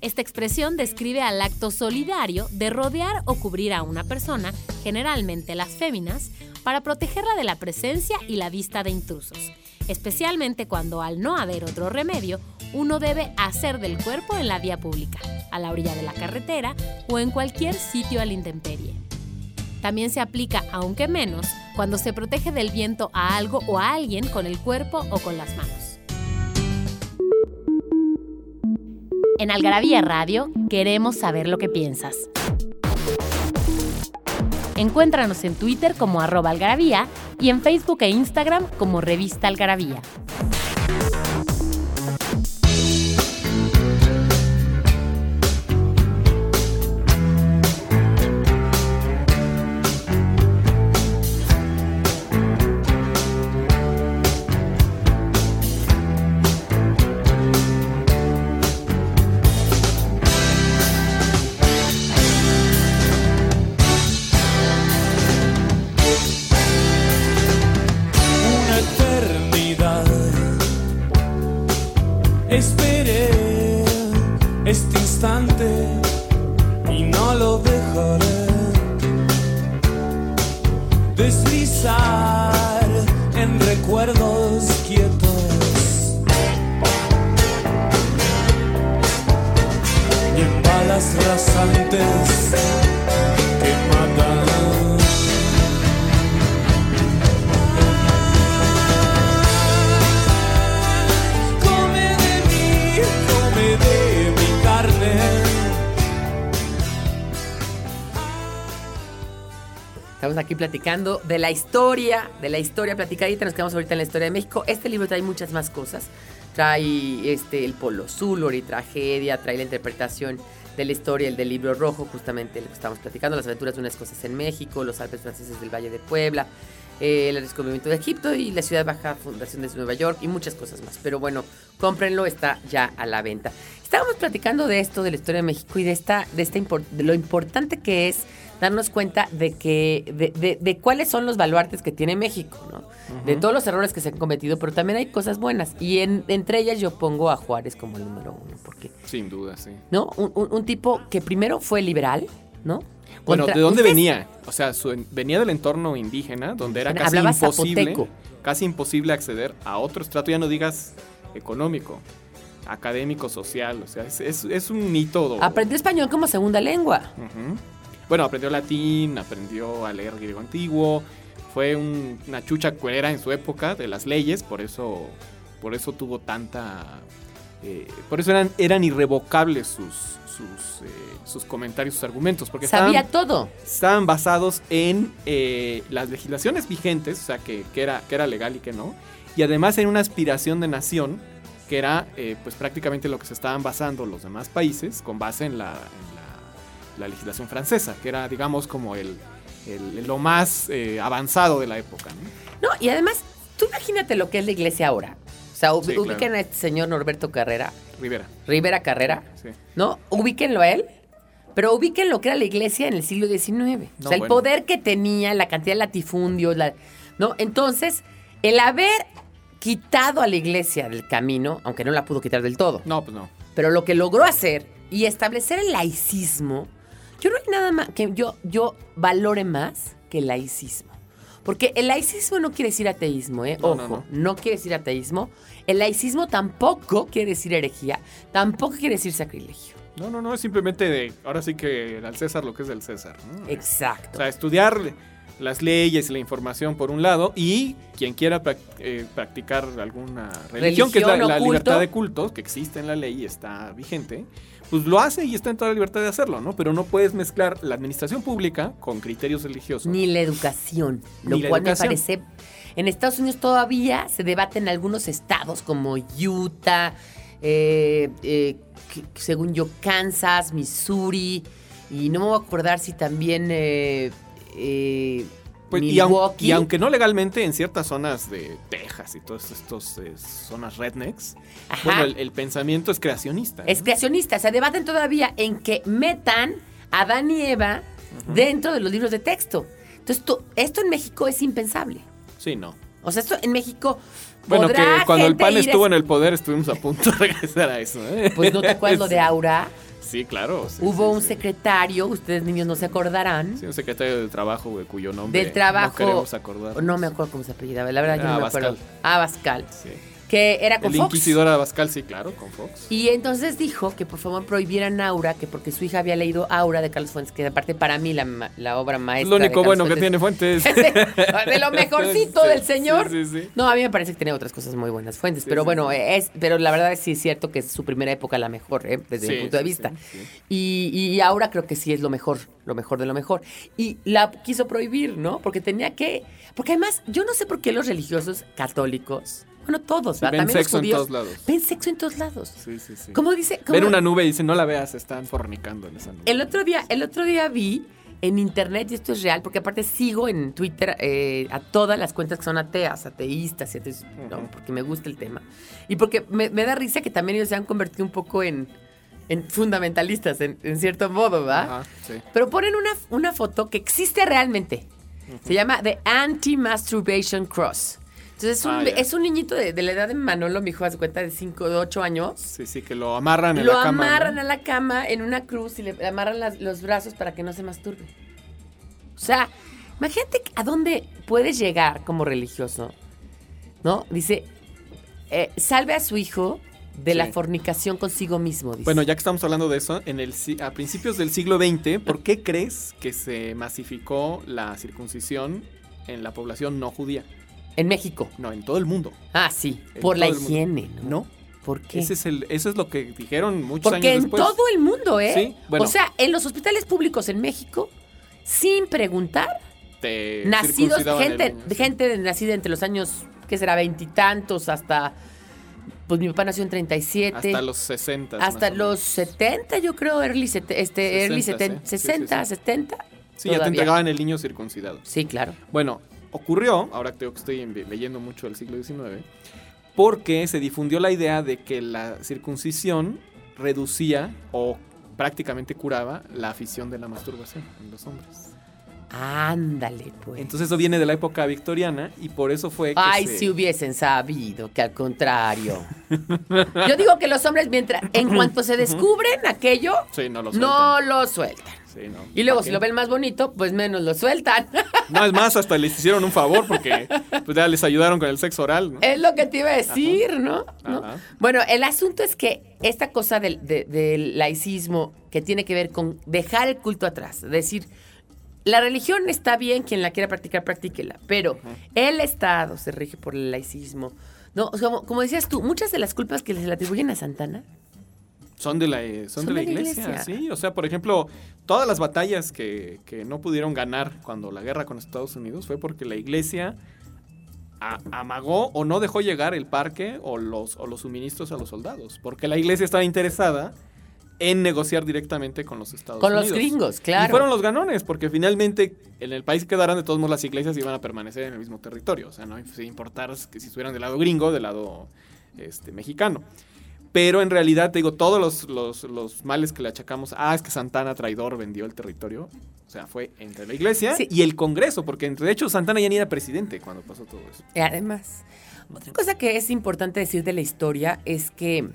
A: Esta expresión describe al acto solidario de rodear o cubrir a una persona, generalmente las féminas, para protegerla de la presencia y la vista de intrusos, especialmente cuando al no haber otro remedio, uno debe hacer del cuerpo en la vía pública, a la orilla de la carretera o en cualquier sitio a la intemperie. También se aplica, aunque menos, cuando se protege del viento a algo o a alguien con el cuerpo o con las manos. En Algarabía Radio queremos saber lo que piensas. Encuéntranos en Twitter como arroba algarabía y en Facebook e Instagram como revista algarabía.
B: Platicando de la historia, de la historia platicadita. Nos quedamos ahorita en la historia de México. Este libro trae muchas más cosas. Trae este, el Polo Sur, y Tragedia, trae la interpretación de la historia, el del libro rojo, justamente lo que estamos platicando, las aventuras de unas cosas en México, los Alpes franceses del Valle de Puebla, eh, el descubrimiento de Egipto y la ciudad baja fundación de Nueva York y muchas cosas más. Pero bueno, cómprenlo, está ya a la venta. Estábamos platicando de esto, de la historia de México y de esta, de esta de lo importante que es darnos cuenta de que, de, de- de cuáles son los baluartes que tiene México, ¿no? De todos los errores que se han cometido, pero también hay cosas buenas. Y en- entre ellas yo pongo a Juárez como el número uno, porque,
C: Sin duda, sí.
B: ¿no? Un, un- un tipo que primero fue liberal, ¿no?
C: Bueno,
B: Contra-
C: ¿de dónde
B: Ustedes-
C: venía? O sea, su- venía del entorno indígena, donde era casi
B: hablaba
C: imposible,
B: zapoteco.
C: casi imposible acceder a otro estrato, ya no digas económico, académico, social, o sea, es, es- es un hito.
B: Aprendió español como segunda lengua.
C: Bueno, aprendió latín, aprendió a leer griego antiguo, fue un- una chucha cuerera en su época de las leyes, por eso, por eso tuvo tanta... eh, por eso eran, eran irrevocables sus, sus, eh, sus comentarios, sus argumentos, porque
B: Sabía
C: estaban,
B: todo.
C: estaban basados en eh, las legislaciones vigentes, o sea, que, que era, que era legal y que no, y además en una aspiración de nación, que era eh, pues prácticamente lo que se estaban basando los demás países con base en la, en la, la legislación francesa, que era, digamos, como el, el- lo más eh, avanzado de la época. ¿no?
B: No, y además, tú imagínate lo que es la iglesia ahora. O sea, ub-
C: Sí, claro.
B: ubiquen a este señor Norberto Carrera,
C: Rivera.
B: Rivera Carrera,
C: Sí.
B: ¿no? Ubíquenlo a él, pero ubiquen lo que era la iglesia en el siglo XIX. o sea, el poder que tenía, la cantidad de latifundios, la- ¿no? Entonces, el haber quitado a la iglesia del camino, aunque no la pudo quitar del todo,
C: No, pues no.
B: pero lo que logró hacer y establecer el laicismo, yo no hay nada más que yo, yo valore más que el laicismo. Porque el laicismo no quiere decir ateísmo, ¿eh?
C: No,
B: Ojo,
C: no,
B: no,
C: no.
B: quiere decir ateísmo. El laicismo tampoco quiere decir herejía, tampoco quiere decir sacrilegio.
C: No, no, no, es simplemente de, ahora sí que al César lo que es del César. ¿no? O
B: Exacto.
C: sea, estudiar las leyes y la información por un lado y quien quiera eh, practicar alguna religión, que es la, libertad de cultos, que existe en la ley y está vigente, pues lo hace y está en toda la libertad de hacerlo, ¿no? Pero no puedes mezclar la administración pública con criterios religiosos.
B: Ni la educación, lo
C: Ni
B: cual
C: educación.
B: me parece... En Estados Unidos todavía se debate en algunos estados como Utah, eh, eh, según yo, Kansas, Missouri, y no me voy a acordar si también eh, eh,
C: Pues, y, aunque no legalmente, en ciertas zonas de Texas y todas estas zonas rednecks,
B: Ajá.
C: bueno, el, el pensamiento es creacionista. ¿no?
B: Es creacionista, se debaten todavía en que metan a Adán y Eva dentro de los libros de texto. Entonces, tú- esto en México es impensable.
C: Sí, no.
B: O sea, esto en México.
C: Bueno, que cuando el PAN
B: a-
C: estuvo en el poder estuvimos a punto de (laughs) regresar a eso. ¿eh?
B: Pues no te acuerdas lo de (laughs) Aura.
C: Sí, claro. sí,
B: Hubo
C: sí,
B: un
C: sí.
B: secretario, ustedes niños no se acordarán.
C: Sí, un secretario del trabajo güey, cuyo nombre
B: del trabajo.
C: no queremos acordar.
B: No me acuerdo cómo se apellidaba, la verdad yo
C: Era
B: no me acuerdo. Abascal.
C: Sí.
B: Que era con
C: El
B: Fox.
C: inquisidor Abascal, sí, claro, con Fox.
B: Y entonces dijo que por favor prohibieran Aura, que porque su hija había leído Aura de Carlos Fuentes, que aparte para mí la, obra
C: Es
B: maestra.
C: lo único bueno que tiene Fuentes. (laughs)
B: de, lo mejorcito (laughs)
C: Sí,
B: del señor.
C: Sí, sí, sí.
B: No, a mí me parece que tiene otras cosas muy buenas fuentes, pero bueno, es, pero la verdad sí es cierto que es su primera época la mejor, ¿eh? desde mi punto de vista. Y, y ahora creo que sí es lo mejor, lo mejor de lo mejor. Y la quiso prohibir, ¿no? Porque tenía que, porque además yo no sé por qué los religiosos católicos, bueno todos, ¿verdad?
C: ven
B: también los
C: sexo en
B: judíos,
C: todos lados.
B: ven sexo en todos lados.
C: Sí, sí, sí.
B: Como dice, como-
C: Ven una nube y dicen, no la veas, están fornicando en esa nube.
B: el otro día, el otro día vi en internet, y esto es real, porque aparte sigo en Twitter eh, a todas las cuentas que son ateas, ateístas, y no, porque me gusta el tema. Y porque me, me da risa que también ellos se han convertido un poco en, en fundamentalistas, en, en cierto modo, ¿va?
C: Ajá, sí.
B: Pero ponen una, una foto que existe realmente. Se llama The Anti-Masturbation Cross. Entonces es un,
C: Ah,
B: es un niñito de, de la edad de Manolo, mi hijo, hace cuenta, de 5, de 8 años.
C: Sí, sí, que lo amarran en
B: Lo
C: la cama. ¿no?
B: amarran a la cama en una cruz y le amarran las- los brazos para que no se masturbe. O sea, imagínate a dónde puedes llegar como religioso, ¿no? Dice, eh, salve a su hijo de
C: Sí.
B: la fornicación consigo mismo, dice.
C: Bueno, ya que estamos hablando de eso, en el, a principios del siglo XX, ¿por qué crees que se masificó la circuncisión en la población no judía?
B: En México.
C: No, en todo el mundo.
B: Ah, sí,
C: En
B: por la higiene, ¿no?
C: No,
B: ¿Por qué?
C: ese es el, eso es lo que dijeron muchos
B: Porque
C: años
B: en
C: después.
B: todo el mundo, ¿eh?
C: Sí, bueno.
B: O sea, en los hospitales públicos en México, sin preguntar,
C: Te
B: nacidos,
C: el
B: gente, gente nacida entre los años, ¿qué será? Veintitantos hasta. Pues mi papá nació en 37.
C: Hasta los 60.
B: hasta los 70, yo creo, early, sete- este, early
C: 60,
B: 70,
C: sí, sí, sí,
B: 60,
C: sí.
B: 70.
C: Sí, ya te entregaban el niño circuncidado.
B: Sí, claro.
C: Bueno, ocurrió, ahora que estoy en- leyendo mucho del siglo XIX, porque se difundió la idea de que la circuncisión reducía o prácticamente curaba la afición de la masturbación en los hombres.
B: Ándale, pues.
C: Entonces eso viene de la época victoriana y por eso fue que
B: Ay,
C: se-
B: si hubiesen sabido que al contrario. Yo digo que los hombres, mientras, en cuanto se descubren aquello,
C: Sí, no lo
B: no
C: sueltan.
B: lo sueltan.
C: Sí, no.
B: Y luego,
C: ¿Para
B: si lo ven más bonito, pues menos lo sueltan. (laughs)
C: No, es más, hasta les hicieron un favor porque pues ya les ayudaron con el sexo oral, ¿no?
B: Es lo que te iba a decir, ¿no? ¿No?
C: Ajá.
B: Bueno, el asunto es que esta cosa del, de- del laicismo que tiene que ver con dejar el culto atrás, es decir, la religión está bien, quien la quiera practicar, practíquela, pero el Estado se rige por el laicismo. No, como, como decías tú, muchas de las culpas que se le atribuyen a Santana,
C: Son de la, eh, son de la iglesia, sí. O sea, por ejemplo, todas las batallas que, que no pudieron ganar cuando la guerra con Estados Unidos fue porque la iglesia a- amagó o no dejó llegar el parque o los, o los suministros a los soldados. Porque la iglesia estaba interesada en negociar directamente con los Estados
B: con
C: Unidos.
B: los gringos, claro.
C: Y fueron los ganones, porque finalmente en el país que quedaran, de todos modos las iglesias iban a permanecer en el mismo territorio. O sea, no sin importar que si estuvieran del lado gringo, del lado este, mexicano. Pero en realidad, te digo, todos los, los- los males que le achacamos, ah, es que Santana traidor vendió el territorio, o sea, fue entre la iglesia
B: Sí.
C: y el Congreso, porque entre- de hecho Santana ya ni era presidente cuando pasó todo eso.
B: Y además, otra cosa que es importante decir de la historia es que,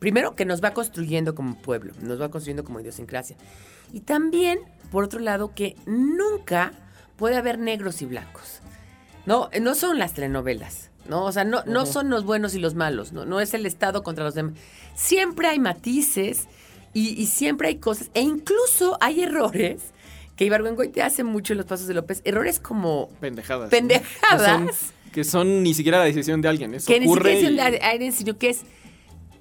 B: primero, que nos va construyendo como pueblo, nos va construyendo como idiosincrasia. Y también, por otro lado, que nunca puede haber negros y blancos. No, no son las telenovelas. No, o sea, no, no son los buenos y los malos, no, no es el Estado contra los demás. Siempre hay matices y, y siempre hay cosas, e incluso hay errores que Ibargüengoite hace mucho en los pasos de López, errores como
C: Pendejadas. ¿no?
B: Pendejadas.
C: Que son, que son ni siquiera la decisión de alguien. Eso
B: que ni siquiera es un aire, sino que es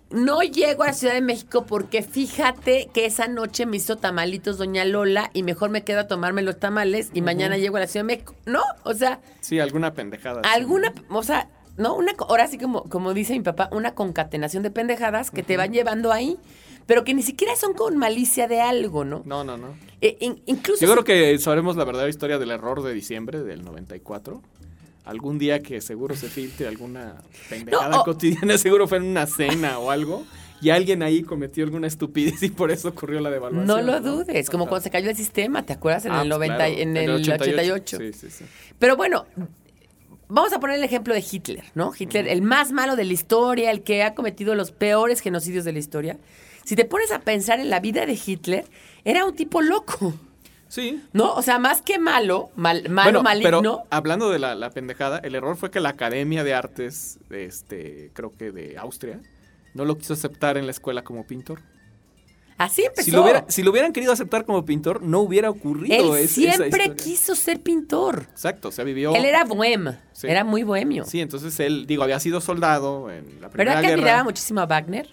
B: no llego a Ciudad de México porque fíjate que esa noche me hizo tamalitos Doña Lola y mejor me quedo a tomarme los tamales y mañana llego a la Ciudad de México. No, o sea,
C: Sí, alguna pendejada. sí.
B: alguna, o sea, no, una, ahora sí como, como dice mi papá, una concatenación de pendejadas que te van llevando ahí, pero que ni siquiera son con malicia de algo, ¿no?
C: No, no, no.
B: Eh, in- incluso
C: Yo creo que sabremos la verdadera historia del error de diciembre del 94. Algún día que seguro se filtre alguna pendejada
B: No,
C: cotidiana, (laughs) seguro fue en una cena o algo, y alguien ahí cometió alguna estupidez y por eso ocurrió la devaluación.
B: no lo dudes, como cuando se cayó el sistema, ¿te acuerdas? En
C: Ah,
B: el
C: pues
B: 90,
C: claro,
B: en el 88.
C: Sí, sí, sí.
B: Pero bueno, vamos a poner el ejemplo de Hitler, ¿no? Hitler, el más malo de la historia, el que ha cometido los peores genocidios de la historia. Si te pones a pensar en la vida de Hitler, era un tipo loco,
C: Sí.
B: ¿no? O sea, más que malo, mal, malo,
C: Bueno,
B: maligno.
C: pero hablando de la, la pendejada, el error fue que la Academia de Artes, este, creo que de Austria, no lo quiso aceptar en la escuela como pintor.
B: Así empezó.
C: Si lo, hubiera- si lo hubieran querido aceptar como pintor, no hubiera ocurrido
B: Él
C: es-
B: siempre quiso ser pintor.
C: Exacto, o sea, vivió...
B: Él era bohemio,
C: Sí.
B: era muy bohemio.
C: Sí, entonces él, digo, había sido soldado en la Primera
B: ¿Verdad que
C: Guerra.
B: admiraba muchísimo a Wagner?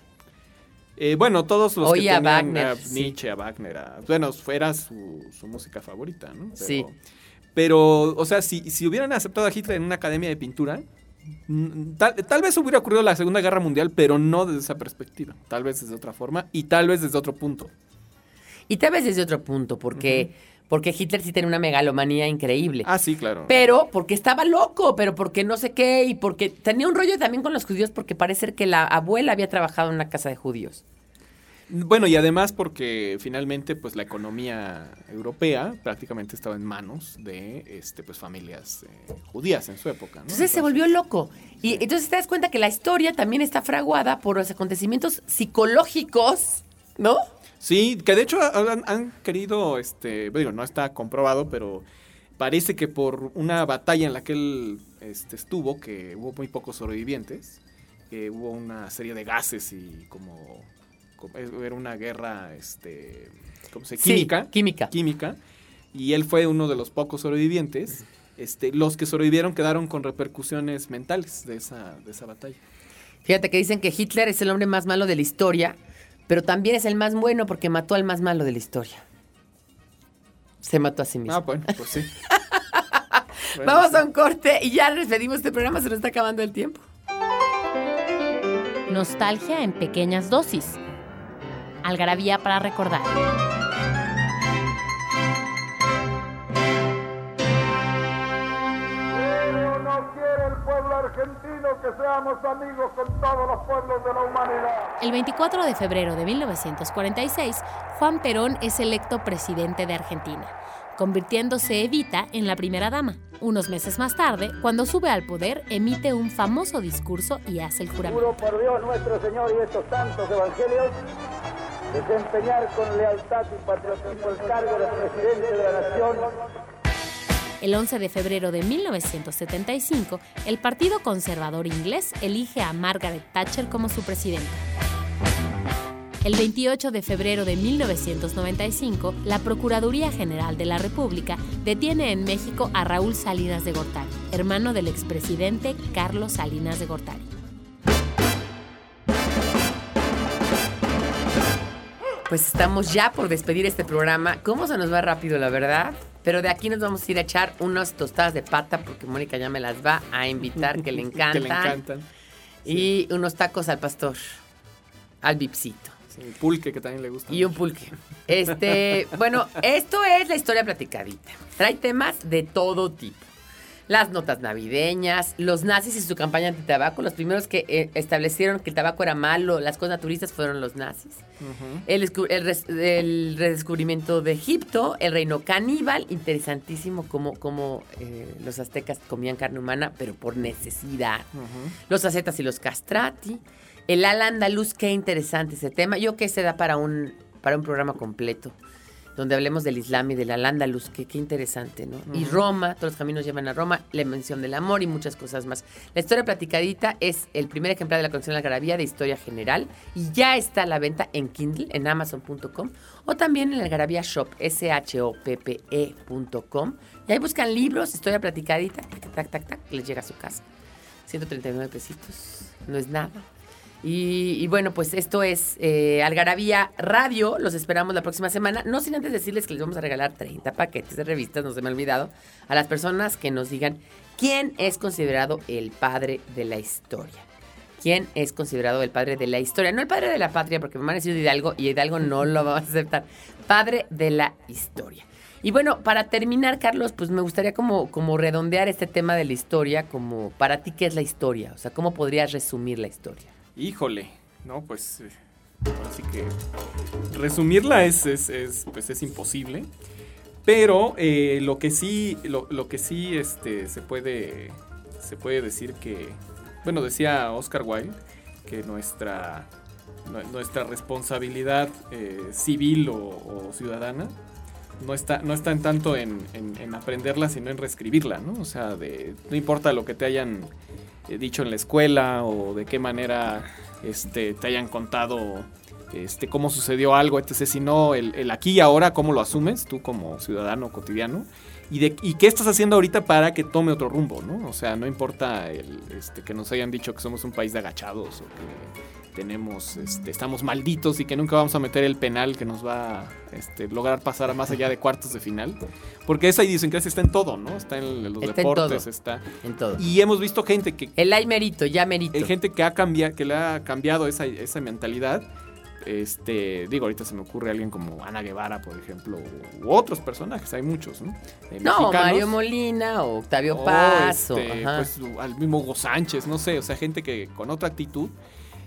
C: Eh, bueno, todos los
B: Oye,
C: que
B: a
C: tenían
B: Wagner,
C: a
B: sí.
C: Nietzsche, a Wagner, a- bueno, fuera su, su música favorita, ¿no? Pero,
B: Sí.
C: Pero, o sea, si, si hubieran aceptado a Hitler en una academia de pintura, tal, tal vez hubiera ocurrido la Segunda Guerra Mundial, pero no desde esa perspectiva. Tal vez desde otra forma y tal vez desde otro punto.
B: Y tal vez desde otro punto, porque, porque Hitler sí tenía una megalomanía increíble.
C: Ah, sí, claro.
B: Pero porque estaba loco, pero porque no sé qué, y porque tenía un rollo también con los judíos, porque parece ser que la abuela había trabajado en una casa de judíos.
C: Bueno, y además porque finalmente pues la economía europea prácticamente estaba en manos de este pues familias eh, judías en su época, ¿no?
B: Entonces se volvió loco. Y entonces te das cuenta que la historia también está fraguada por los acontecimientos psicológicos, ¿no?
C: Sí, que de hecho han, han querido, este, digo, no está comprobado, pero parece que por una batalla en la que él este, estuvo, que hubo muy pocos sobrevivientes, que hubo una serie de gases y como- era una guerra, este, ¿cómo se
B: Sí,
C: química,
B: química.
C: química, y él fue uno de los pocos sobrevivientes. Este, los que sobrevivieron quedaron con repercusiones mentales de esa, de esa batalla.
B: Fíjate que dicen que Hitler es el hombre más malo de la historia, pero también es el más bueno porque mató al más malo de la historia. Se mató a sí mismo.
C: Ah, bueno, pues sí. (laughs) Bueno,
B: Vamos
C: sí.
B: a un corte y ya despedimos este programa, se nos está acabando el tiempo.
A: Nostalgia en pequeñas dosis. Algarabía para recordar.
D: ¿Quiere o no quiere el pueblo argentino que seamos amigos con todos los pueblos de la humanidad?
A: El 24 de febrero de 1946, Juan Perón es electo presidente de Argentina, convirtiéndose Evita en la primera dama. Unos meses más tarde, cuando sube al poder, emite un famoso discurso y hace el juramento.
D: Juro por Dios nuestro Señor y estos santos evangelios desempeñar con lealtad y patriotismo el cargo de presidente de la nación
A: El 11 de febrero de 1975, el Partido Conservador inglés elige a Margaret Thatcher como su presidenta. El 28 de febrero de 1995, la Procuraduría General de la República detiene en México a Raúl Salinas de Gortari, hermano del expresidente Carlos Salinas de Gortari.
B: Pues estamos ya por despedir este programa. ¿Cómo se nos va rápido, la verdad? Pero de aquí nos vamos a ir a echar unas tostadas de pata porque Mónica ya me las va a invitar, que le encantan. (laughs)
C: Que le encantan.
B: Y unos tacos al pastor, al bipsito.
C: Sí, pulque que también le gusta.
B: Y un pulque. Este, (laughs) bueno, esto es la historia platicadita. Trae temas de todo tipo. Las notas navideñas, los nazis y su campaña antitabaco, los primeros que eh, establecieron que el tabaco era malo, las cosas naturistas fueron los nazis. El, el res- el redescubrimiento de Egipto, el reino caníbal, interesantísimo como, como eh, los aztecas comían carne humana, pero por necesidad. Los acetas y los castrati. El ala andaluz, qué interesante ese tema. Yo que se da para un, para un programa completo, donde hablemos del Islam y del al andaluz, que qué interesante, ¿no? Y Roma, todos los caminos llevan a Roma, la mención del amor y muchas cosas más. La historia platicadita es el primer ejemplar de la colección Algarabía de Historia General y ya está a la venta en Kindle, en amazon.com o también en el Algarabía Shop, S-H-O-P-P-E.com. Y ahí buscan libros, historia platicadita, tac, tac, tac, tac, les llega a su casa. 139 pesitos, no es nada. Y, bueno, pues esto es eh, Algarabía Radio. Los esperamos la próxima semana. No sin antes decirles que les vamos a regalar 30 paquetes de revistas, no se me ha olvidado, a las personas que nos digan quién es considerado el padre de la historia. ¿Quién es considerado el padre de la historia? No el padre de la patria, porque me a decir Hidalgo y Hidalgo no lo va a aceptar. Padre de la historia. Y bueno, para terminar, Carlos, pues me gustaría como, como redondear este tema de la historia, como para ti, ¿qué es la historia? O sea, ¿cómo podrías resumir la historia?
C: Híjole, no, pues eh, ahora sí que resumirla es, es, es, pues es imposible. Pero eh, lo que sí, lo, lo que sí este, se puede se puede decir que, bueno, decía Oscar Wilde que nuestra nu- nuestra responsabilidad eh, civil o, ciudadana no está, no está en tanto en, en- en aprenderla, sino en reescribirla, ¿no? O sea, de, no importa lo que te hayan dicho en la escuela o de qué manera este, te hayan contado este, cómo sucedió algo, etc. Sino el, el aquí y ahora, cómo lo asumes tú como ciudadano cotidiano. Y, de, y qué estás haciendo ahorita para que tome otro rumbo, ¿no? O sea, no importa el, este, que nos hayan dicho que somos un país de agachados o que tenemos, este, estamos malditos y que nunca vamos a meter el penal que nos va a este, lograr pasar a más allá de cuartos de final. Porque esa idiosincrasia está en todo, ¿no? Está en los
B: Está
C: deportes, está...
B: En todo.
C: Y hemos visto gente que,
B: El hay mérito, ya mérito.
C: hay gente que ha cambiado, que le ha cambiado esa, esa mentalidad. Este, digo, ahorita se me ocurre alguien como Ana Guevara, por ejemplo, u otros personajes, hay muchos, ¿no? Eh,
B: no. Mario Molina o Octavio Paz. o-
C: este, pues, al mismo Hugo Sánchez, no sé, o sea, gente que con otra actitud,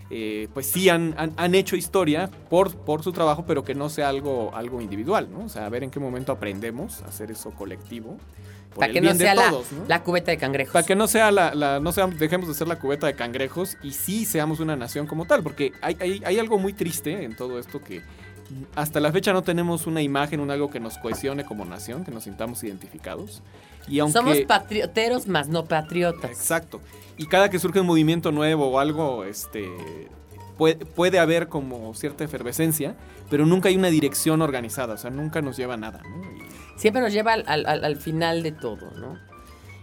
C: eh, pues sí han, han- han hecho historia por, por su trabajo, pero que no sea algo, algo individual, ¿no? O sea, a ver en qué momento aprendemos a hacer eso colectivo.
B: para que no sea la, la cubeta de cangrejos.
C: Para que no sea la, la- no seamos, dejemos de ser la cubeta de cangrejos y sí seamos una nación como tal, porque hay, hay, hay algo muy triste en todo esto que hasta la fecha no tenemos una imagen, un algo que nos cohesione como nación, que nos sintamos identificados. Y aunque,
B: Somos patrioteros más no patriotas.
C: Exacto. Y cada que surge un movimiento nuevo o algo, este puede, puede haber como cierta efervescencia, pero nunca hay una dirección organizada, o sea, nunca nos lleva a nada, ¿no? Y-
B: Siempre nos lleva al, al- al- al final de todo, ¿no?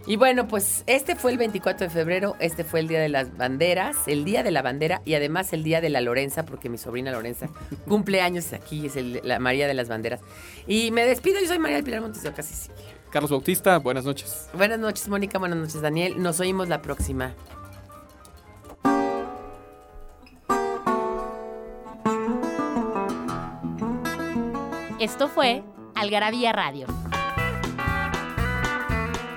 B: Y bueno, pues este fue el 24 de febrero, este fue el Día de las Banderas, el Día de la Bandera y además el Día de la Lorenza, porque mi sobrina Lorenza (laughs) cumple años aquí, es el- la María de las Banderas. Y me despido, yo soy María del Pilar Montes de Oca, Sicilia.
C: Carlos Bautista, buenas noches.
B: Buenas noches, Mónica, buenas noches, Daniel. Nos oímos la próxima.
A: Esto fue Algarabía Radio.